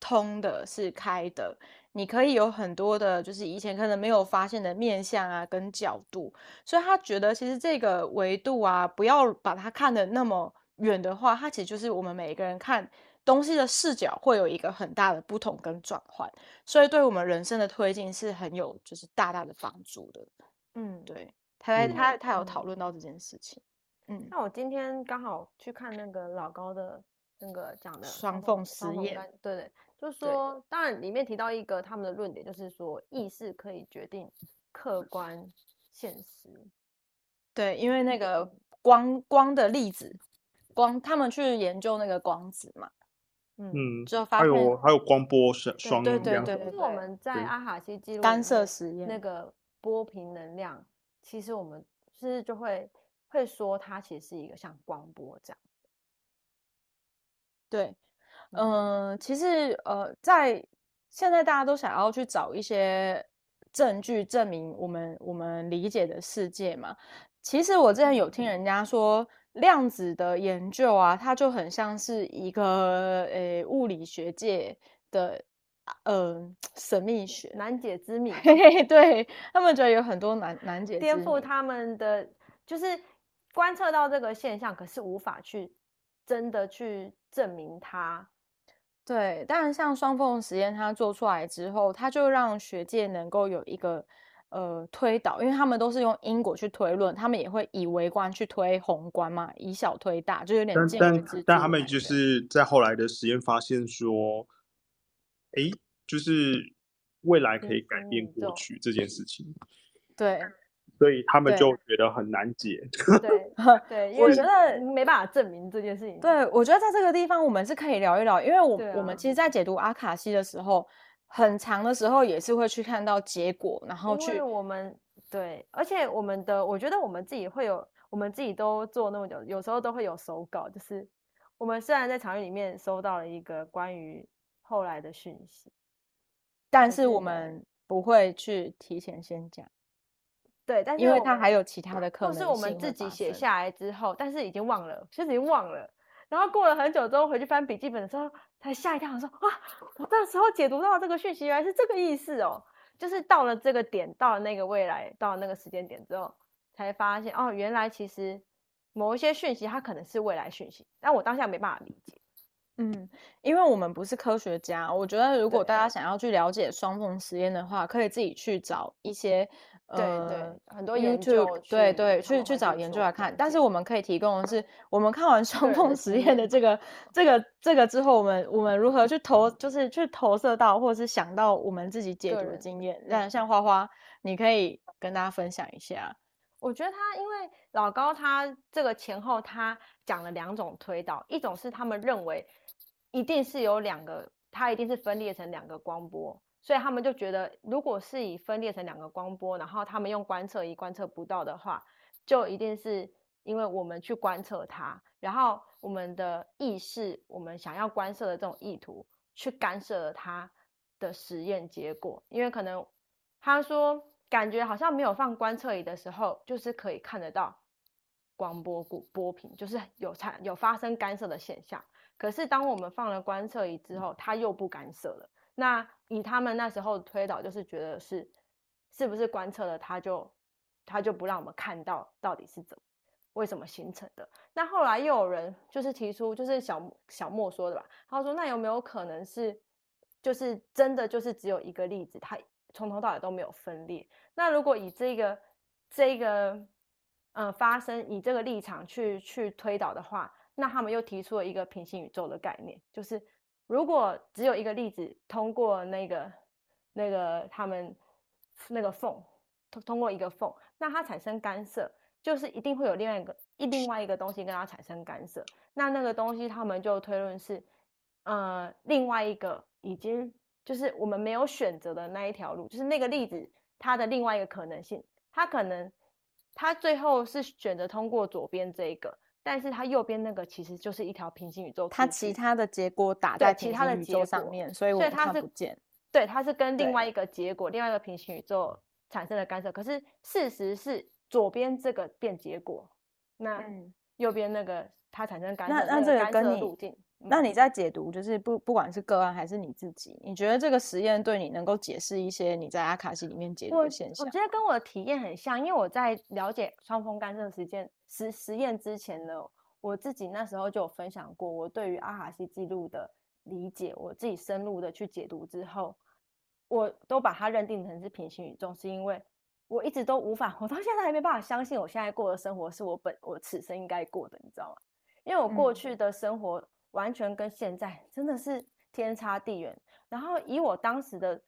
Speaker 2: 通的，是开的，你可以有很多的，就是以前可能没有发现的面相啊，跟角度，所以他觉得其实这个维度啊，不要把它看得那么远的话，它其实就是我们每一个人看。东西的视角会有一个很大的不同跟转换，所以对我们人生的推进是很有就是大大的帮助的。嗯，对，他在他他有讨论到这件事情。嗯，
Speaker 1: 那我今天刚好去看那个老高的那个讲的
Speaker 2: 双缝实验，
Speaker 1: 对对，就是说，当然里面提到一个他们的论点，就是说意识可以决定客观现实。
Speaker 2: 对，因为那个光光的粒子，光他们去研究那个光子嘛。
Speaker 4: 嗯，就还有还有光波双双
Speaker 1: 对对对，就是我们在阿卡西记录
Speaker 2: 干涉实验
Speaker 1: 那个波频能量，其实我们是就会会说它其实是一个像光波这样。
Speaker 2: 对，嗯，其实呃，在现在大家都想要去找一些证据证明我们我们理解的世界嘛。其实我之前有听人家说。量子的研究啊，它就很像是一个呃、欸、物理学界的呃神秘学
Speaker 1: 难解之谜。
Speaker 2: 对，他们觉得有很多难难解
Speaker 1: 颠覆他们的就是观测到这个现象，可是无法去真的去证明它。
Speaker 2: 对，但像双缝实验，它做出来之后，它就让学界能够有一个。呃，推导，因为他们都是用因果去推论，他们也会以微观去推宏观嘛，以小推大，就有点见
Speaker 4: 但但但他们就是在后来的实验发现说，哎，就是未来可以改变过去这件事情。
Speaker 2: 对，
Speaker 4: 所以他们就觉得很难解。
Speaker 1: 对对，我觉得没办法证明这件事情。
Speaker 2: 对，我觉得在这个地方我们是可以聊一聊，因为我、啊、我们其实，在解读阿卡西的时候。很长的时候也是会去看到结果，然后去
Speaker 1: 我们对，而且我们的我觉得我们自己会有，我们自己都做那么久，有时候都会有手稿，就是我们虽然在场域里面收到了一个关于后来的讯息，
Speaker 2: 但是我们不会去提前先讲，
Speaker 1: 对，但是
Speaker 2: 因为它还有其他的可能性，
Speaker 1: 是我们自己写下来之后，但是已经忘了，其实已经忘了。然后过了很久之后回去翻笔记本的时候，才吓一跳，我说哇，我那时候解读到这个讯息原来是这个意思哦，就是到了这个点，到了那个未来，到了那个时间点之后，才发现哦，原来其实某一些讯息它可能是未来讯息，但我当下没办法理解。
Speaker 2: 嗯，因为我们不是科学家，我觉得如果大家想要去了解双缝实验的话，可以自己去找一些。
Speaker 1: 对对，很多 YouTube
Speaker 2: 对对，去去找研究来看。但是我们可以提供的是，我们看完双缝实验的这个这个这个之后，我们我们如何去投，就是去投射到，或者是想到我们自己解读的经验。那像花花，你可以跟大家分享一下。
Speaker 1: 我觉得他因为老高他这个前后他讲了两种推导，一种是他们认为一定是有两个，它一定是分裂成两个光波。所以他们就觉得，如果是以分裂成两个光波，然后他们用观测仪观测不到的话，就一定是因为我们去观测它，然后我们的意识，我们想要观测的这种意图，去干涉了它的实验结果。因为可能他说，感觉好像没有放观测仪的时候，就是可以看得到光波波波频，就是有产有发生干涉的现象。可是当我们放了观测仪之后，它又不干涉了。那以他们那时候推导，就是觉得是是不是观测了，他就他就不让我们看到到底是怎么为什么形成的。那后来又有人就是提出，就是小小莫说的吧，他说那有没有可能是就是真的就是只有一个粒子，它从头到尾都没有分裂？那如果以这个这个呃发生以这个立场去去推导的话，那他们又提出了一个平行宇宙的概念，就是如果只有一个粒子通过那个那个他们那个缝通通过一个缝，那它产生干涉，就是一定会有另外一个一另外一个东西跟它产生干涉。那那个东西他们就推论是，呃，另外一个已经就是我们没有选择的那一条路，就是那个粒子它的另外一个可能性，它可能它最后是选择通过左边这一个。但是它右边那个其实就是一条平行宇宙，
Speaker 2: 它其他的结果打在其他的宇宙上面，所以我看不见。
Speaker 1: 对，它是跟另外一个结果，另外一个平行宇宙产生的干涉。可是事实是左边这个变结果，那右边那个它产生干涉，
Speaker 2: 那那这个跟你。那你在解读，就是不不管是个案还是你自己，你觉得这个实验对你能够解释一些你在阿卡西里面解读的现象？
Speaker 1: 我，我觉得跟我的体验很像，因为我在了解双峰干涉实践实实验之前呢，我自己那时候就有分享过我对于阿卡西记录的理解，我自己深入的去解读之后，我都把它认定成是平行宇宙，是因为我一直都无法，我到现在还没办法相信我现在过的生活是我本我此生应该过的，你知道吗？因为我过去的生活。嗯完全跟现在真的是天差地远。然后以我当时的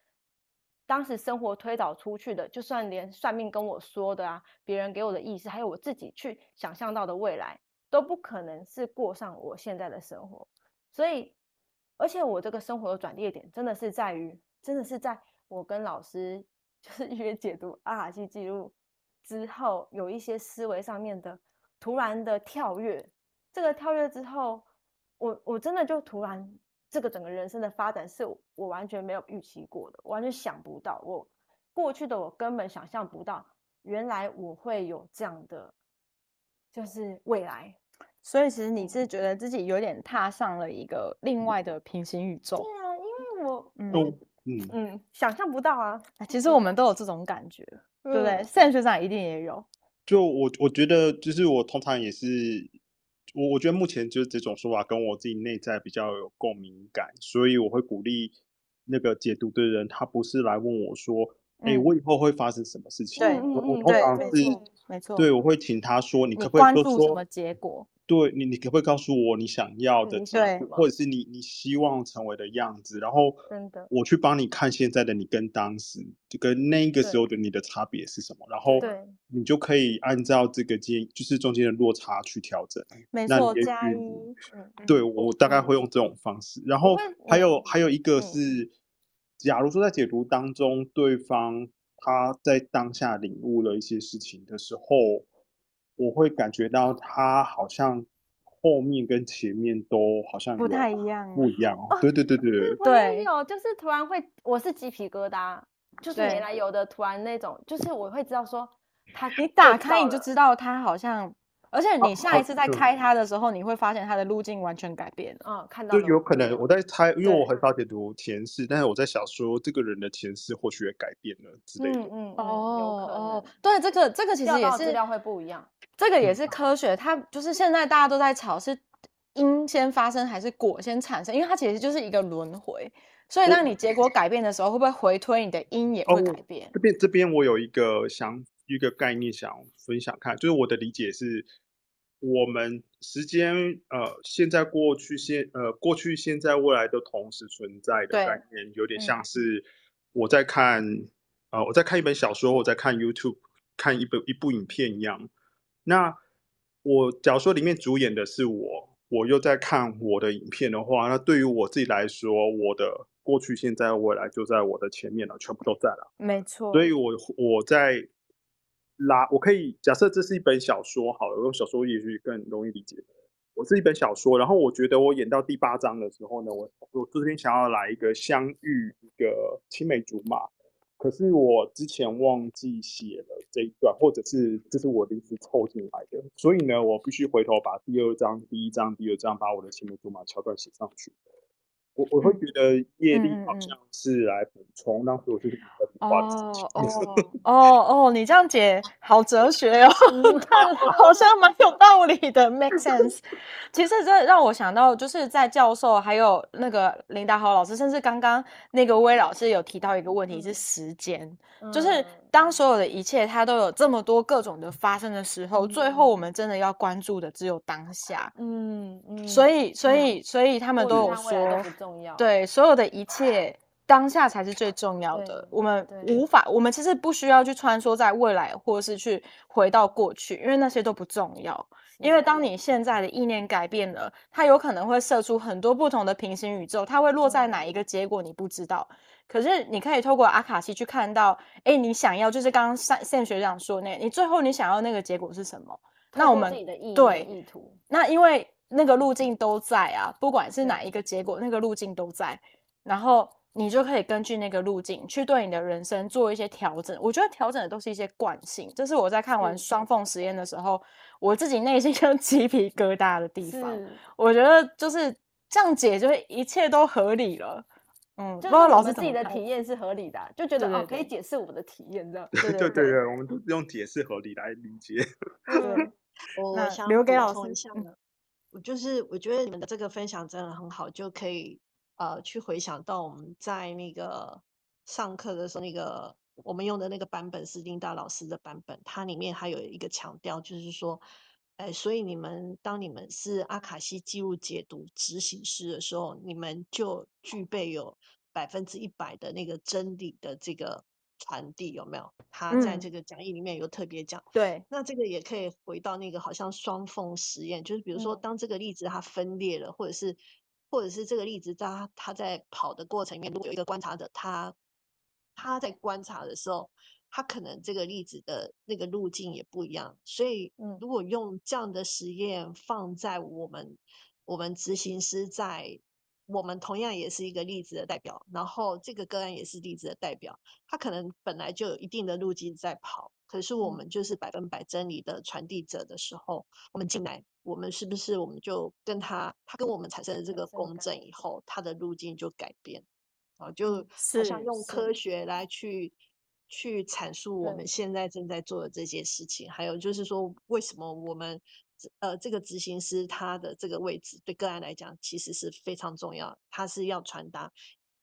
Speaker 1: 当时生活推导出去的，就算连算命跟我说的啊，别人给我的意思，还有我自己去想象到的未来，都不可能是过上我现在的生活。所以，而且我这个生活的转捩点，真的是在于，真的是在我跟老师 就是约解读阿卡西记录之后，有一些思维上面的突然的跳跃。这个跳跃之后。我我真的就突然，这个整个人生的发展是我完全没有预期过的，完全想不到。我过去的我根本想象不到，原来我会有这样的，就是未来。
Speaker 2: 所以其实你是觉得自己有点踏上了一个另外的平行宇宙？
Speaker 1: 对啊，因为我
Speaker 4: 嗯
Speaker 1: 嗯嗯想象不到啊。
Speaker 2: 其实我们都有这种感觉，嗯、对不对？Sam 学长一定也有。
Speaker 4: 就我我觉得，就是我通常也是。我我觉得目前就是这种说法跟我自己内在比较有共鸣感，所以我会鼓励那个解读的人，他不是来问我说，哎、嗯欸，我以后会发生什么事情？
Speaker 2: 对，
Speaker 4: 我我通常是
Speaker 2: 没错，
Speaker 4: 对，我会请他说，你可不可以说说
Speaker 2: 什么结果？
Speaker 4: 对你，你可不可以告诉我你想要的结果，或者是你你希望成为的样子？然后，真的，我去帮你看现在的你跟当时就跟那个时候的你的差别是什么？然后，你就可以按照这个间就是中间的落差去调整。
Speaker 2: 没错，加一。
Speaker 4: 对，我大概会用这种方式。然后还有还有一个是，假如说在解读当中，对方他在当下领悟了一些事情的时候。我会感觉到他好像后面跟前面都好像
Speaker 2: 不太一样，
Speaker 4: 不一样哦。对对对对对，
Speaker 1: 对，有就是突然会，我是鸡皮疙瘩，就是没来由的突然那种，就是我会知道说他，
Speaker 2: 你打开你就知道他好像。而且你下一次再开它的时候，你会发现它的路径完全改变了。
Speaker 1: 嗯，看到。
Speaker 4: 就有可能我在猜，因为我很少解读前世，但是我在想说，这个人的前世或许也改变了之类的。
Speaker 1: 嗯嗯。
Speaker 2: 哦哦，对，这个这个其实也是
Speaker 1: 资料会不一样。
Speaker 2: 这个也是科学，它就是现在大家都在吵是因先发生还是果先产生，因为它其实就是一个轮回。所以当你结果改变的时候，会不会回推你的因也会改变？
Speaker 4: 这边这边我有一个想一个概念想分享看，就是我的理解是。我们时间呃，现在、过去、现呃，过去、现在、未来都同时存在的概念，有点像是我在看、嗯、呃，我在看一本小说，我在看 YouTube 看一本一部影片一样。那我假如说里面主演的是我，我又在看我的影片的话，那对于我自己来说，我的过去、现在、未来就在我的前面了，全部都在了。
Speaker 2: 没错。
Speaker 4: 所以我我在。拉，我可以假设这是一本小说好了，用小说也许更容易理解。我是一本小说，然后我觉得我演到第八章的时候呢，我我这边想要来一个相遇，一个青梅竹马，可是我之前忘记写了这一段，或者是这是我临时凑进来的，所以呢，我必须回头把第二章、第一章、第二章把我的青梅竹马桥段写上去。我我会觉得业力好像是来补充，让所有事情都不花自己。
Speaker 2: 哦哦哦，你这样解好哲学哦，好像蛮有道理的，make sense。其实这让我想到，就是在教授还有那个林达豪老师，甚至刚刚那个威老师有提到一个问题，是时间，就是当所有的一切它都有这么多各种的发生的时候，最后我们真的要关注的只有当下。嗯嗯，所以所以所以他们都有说。重要对，所有的一切当下才是最重要的。我们无法，我们其实不需要去穿梭在未来，或是去回到过去，因为那些都不重要。因为当你现在的意念改变了，它有可能会射出很多不同的平行宇宙，它会落在哪一个结果你不知道。可是你可以透过阿卡西去看到，哎，你想要就是刚刚 Sam 学长说那，你最后你想要那个结果是什么？那我们自己的意对意图。那因为。那个路径都在啊，不管是哪一个结果，那个路径都在，然后你就可以根据那个路径去对你的人生做一些调整。我觉得调整的都是一些惯性，这是我在看完双缝实验的时候，我自己内心 就鸡皮疙瘩的地方。我觉得就是这样解，就是一切都合理了。嗯，不知道老师自己的体验是合理的，就觉得哦可以解释我们的体验这样。
Speaker 4: 对对对对，我们用解释合理来理解。
Speaker 3: 对，我想留给老师。我就是，我觉得你们的这个分享真的很好，就可以呃去回想到我们在那个上课的时候，那个我们用的那个版本是琳达老师的版本，它里面还有一个强调，就是说，哎，所以你们当你们是阿卡西记录解读执行师的时候，你们就具备有百分之一百的那个真理的这个。传递有没有？他在这个讲义里面有特别讲。
Speaker 2: 嗯、对，
Speaker 3: 那这个也可以回到那个好像双缝实验，就是比如说，当这个粒子它分裂了，嗯、或者是或者是这个粒子它它在跑的过程里面，如果有一个观察者，他他在观察的时候，他可能这个粒子的那个路径也不一样。所以，如果用这样的实验放在我们我们执行师在。我们同样也是一个例子的代表，然后这个个案也是例子的代表，他可能本来就有一定的路径在跑，可是我们就是百分百真理的传递者的时候，我们进来，我们是不是我们就跟他，他跟我们产生了这个共振以后，他的路径就改变，啊，就好像用科学来去去阐述我们现在正在做的这些事情，还有就是说为什么我们。呃，这个执行师他的这个位置对个案来讲其实是非常重要，他是要传达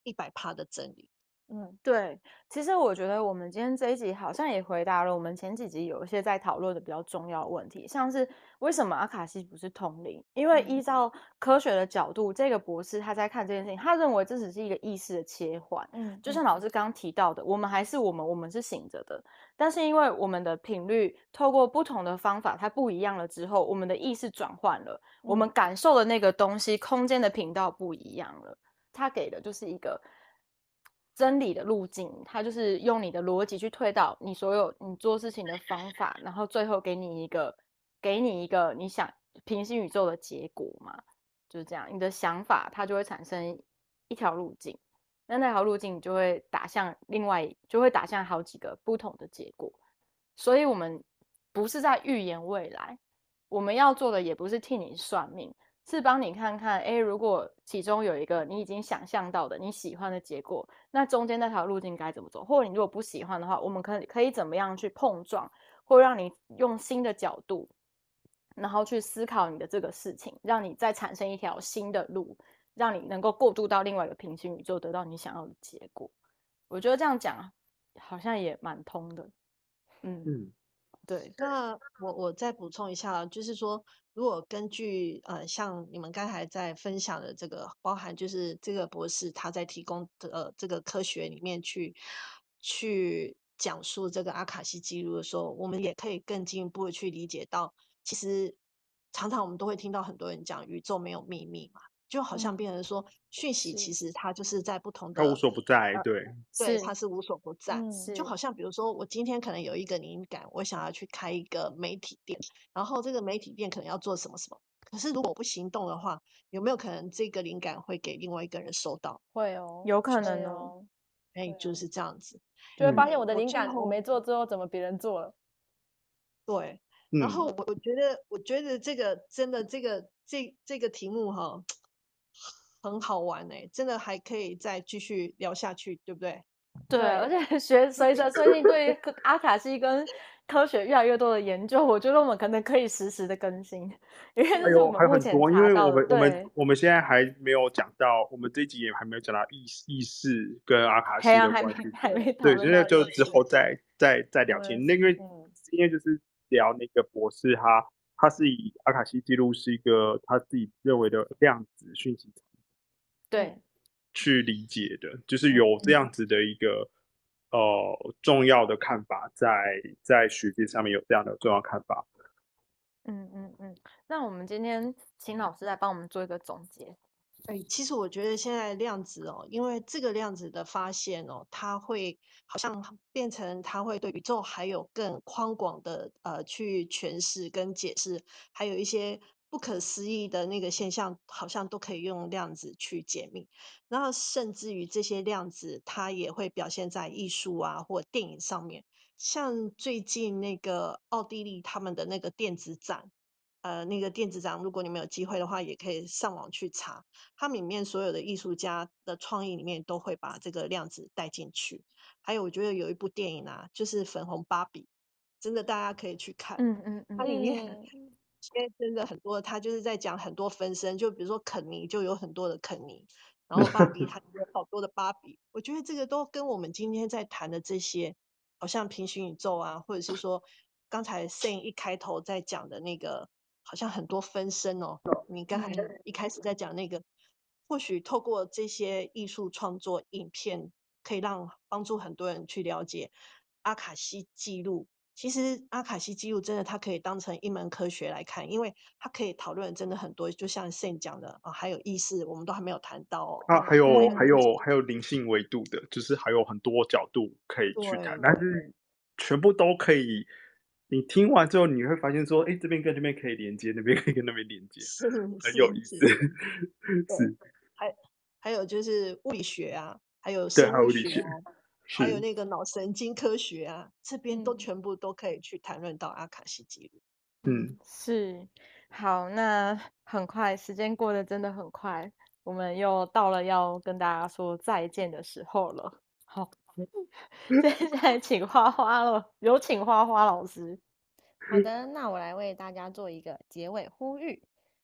Speaker 3: 一百帕的真理。
Speaker 2: 嗯，对，其实我觉得我们今天这一集好像也回答了我们前几集有一些在讨论的比较重要的问题，像是为什么阿卡西不是通灵？因为依照科学的角度，这个博士他在看这件事情，他认为这只是一个意识的切换。嗯，就像老师刚刚提到的，我们还是我们，我们是醒着的，但是因为我们的频率透过不同的方法，它不一样了之后，我们的意识转换了，我们感受的那个东西，空间的频道不一样了，他给的就是一个。真理的路径，它就是用你的逻辑去推导你所有你做事情的方法，然后最后给你一个给你一个你想平行宇宙的结果嘛，就是这样。你的想法它就会产生一条路径，那那条路径你就会打向另外，就会打向好几个不同的结果。所以，我们不是在预言未来，我们要做的也不是替你算命。是帮你看看，诶，如果其中有一个你已经想象到的你喜欢的结果，那中间那条路径该怎么走？或者你如果不喜欢的话，我们可可以怎么样去碰撞，或让你用新的角度，然后去思考你的这个事情，让你再产生一条新的路，让你能够过渡到另外一个平行宇宙，得到你想要的结果。我觉得这样讲好像也蛮通的。嗯嗯，对。
Speaker 3: 那我我再补充一下，就是说。如果根据呃，像你们刚才在分享的这个，包含就是这个博士他在提供的呃这个科学里面去去讲述这个阿卡西记录的时候，我们也可以更进一步的去理解到，其实常常我们都会听到很多人讲宇宙没有秘密嘛。就好像变成说，讯息其实它就是在不同的，
Speaker 4: 它无所不在，对，
Speaker 3: 对，它是无所不在。就好像比如说，我今天可能有一个灵感，我想要去开一个媒体店，然后这个媒体店可能要做什么什么。可是如果不行动的话，有没有可能这个灵感会给另外一个人收到？
Speaker 2: 会哦，有可能哦。
Speaker 3: 哎，就是这样子，
Speaker 2: 就会发现我的灵感我没做之后，怎么别人做了？
Speaker 3: 对，然后我觉得，我觉得这个真的，这个这这个题目哈。很好玩哎、欸，真的还可以再继续聊下去，对不对？
Speaker 2: 对，而且学随着最近对阿卡西跟科学越来越多的研究，我觉得我们可能可以实时的更新，因为这是我们目前查到的。
Speaker 4: 因为我们我们我们现在还没有讲到，我们这一集也还没有讲到意意识跟阿卡西的关系，
Speaker 2: 还没
Speaker 4: 对，现在就之后再再再聊天。那个今天就是聊那个博士哈，他他是以阿卡西记录是一个他自己认为的量子讯息场，
Speaker 2: 对，
Speaker 4: 去理解的，就是有这样子的一个。呃，重要的看法在在学界上面有这样的重要看法。
Speaker 2: 嗯嗯嗯，那我们今天请老师来帮我们做一个总结。
Speaker 3: 哎、欸，其实我觉得现在量子哦，因为这个量子的发现哦，它会好像变成它会对宇宙还有更宽广的呃去诠释跟解释，还有一些。不可思议的那个现象，好像都可以用量子去解密。然后，甚至于这些量子，它也会表现在艺术啊或电影上面。像最近那个奥地利他们的那个电子展，呃，那个电子展，如果你们有机会的话，也可以上网去查。它里面所有的艺术家的创意里面，都会把这个量子带进去。还有，我觉得有一部电影啊，就是《粉红芭比》，真的大家可以去看。
Speaker 2: 嗯嗯嗯，
Speaker 3: 它里面。现在真的很多，他就是在讲很多分身，就比如说肯尼就有很多的肯尼，然后芭比他 有好多的芭比。我觉得这个都跟我们今天在谈的这些，好像平行宇宙啊，或者是说刚才 s a n 一开头在讲的那个，好像很多分身哦。你刚才一开始在讲那个，或许透过这些艺术创作影片，可以让帮助很多人去了解阿卡西记录。其实阿卡西记录真的，它可以当成一门科学来看，因为它可以讨论真的很多，就像 Sam 讲的啊，还有意识，我们都还没有谈到哦。
Speaker 4: 啊，还有还有还有灵性维度的，就是还有很多角度可以去谈，但是全部都可以。你听完之后，你会发现说，哎，这边跟这边可以连接，那边可以跟那边连接，
Speaker 3: 是
Speaker 4: 很有意思。
Speaker 3: 是，是还还有就是物理学啊，还有生物学啊。还有那个脑神经科学啊，这边都全部都可以去谈论到阿卡西记录。
Speaker 4: 嗯，
Speaker 2: 是。好，那很快，时间过得真的很快，我们又到了要跟大家说再见的时候了。好，现在请花花了，有请花花老师。
Speaker 1: 好的，那我来为大家做一个结尾呼吁。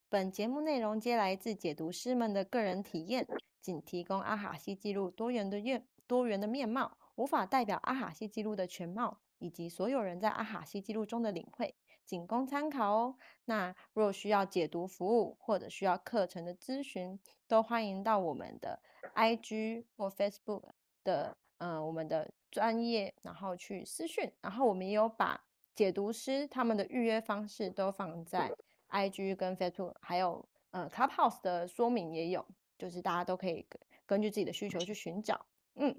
Speaker 1: 本节目内容皆来自解读师们的个人体验，仅提供阿卡西记录多元的愿。多元的面貌，无法代表阿卡西记录的全貌，以及所有人在阿卡西记录中的领会，仅供参考哦。那若需要解读服务或者需要课程的咨询，都欢迎到我们的 IG 或 Facebook 的嗯我们的专业，然后去私讯，然后我们也有把解读师他们的预约方式都放在 IG 跟 Facebook，还有呃 Clubhouse 的说明也有，就是大家都可以根据自己的需求去寻找。嗯，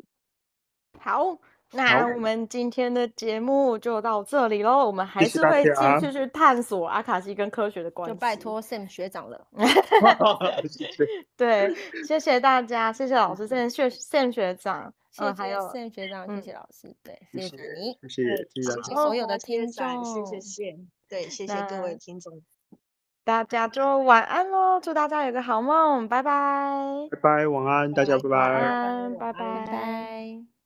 Speaker 1: 好，那我们今天的节目就到这里喽。我们还是会继续去探索阿卡西跟科学的关系。就拜托 Sam 学长了。对，谢谢大家，谢谢老师，谢谢 Sam 学长，嗯，还有 Sam 学长，谢谢老师，对，谢谢你，
Speaker 4: 谢谢，
Speaker 3: 谢谢所有的听众，谢谢 Sam，对，谢谢各位听众。
Speaker 2: 大家就晚安喽，祝大家有个好梦，拜拜，
Speaker 4: 拜拜，晚安，大家拜拜，
Speaker 2: 晚安，拜拜，拜拜。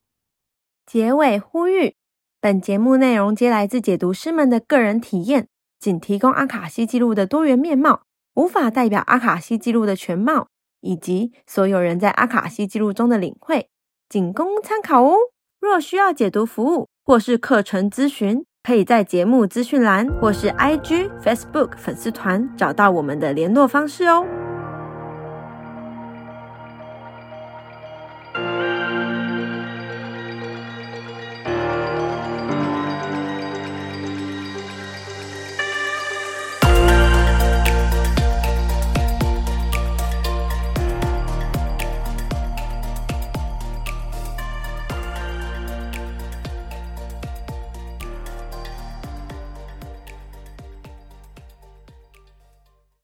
Speaker 1: 结尾呼吁：本节目内容皆来自解读师们的个人体验，仅提供阿卡西记录的多元面貌，无法代表阿卡西记录的全貌，以及所有人在阿卡西记录中的领会，仅供参考哦。若需要解读服务或是课程咨询，可以在节目资讯栏或是 IG、Facebook 粉丝团找到我们的联络方式哦。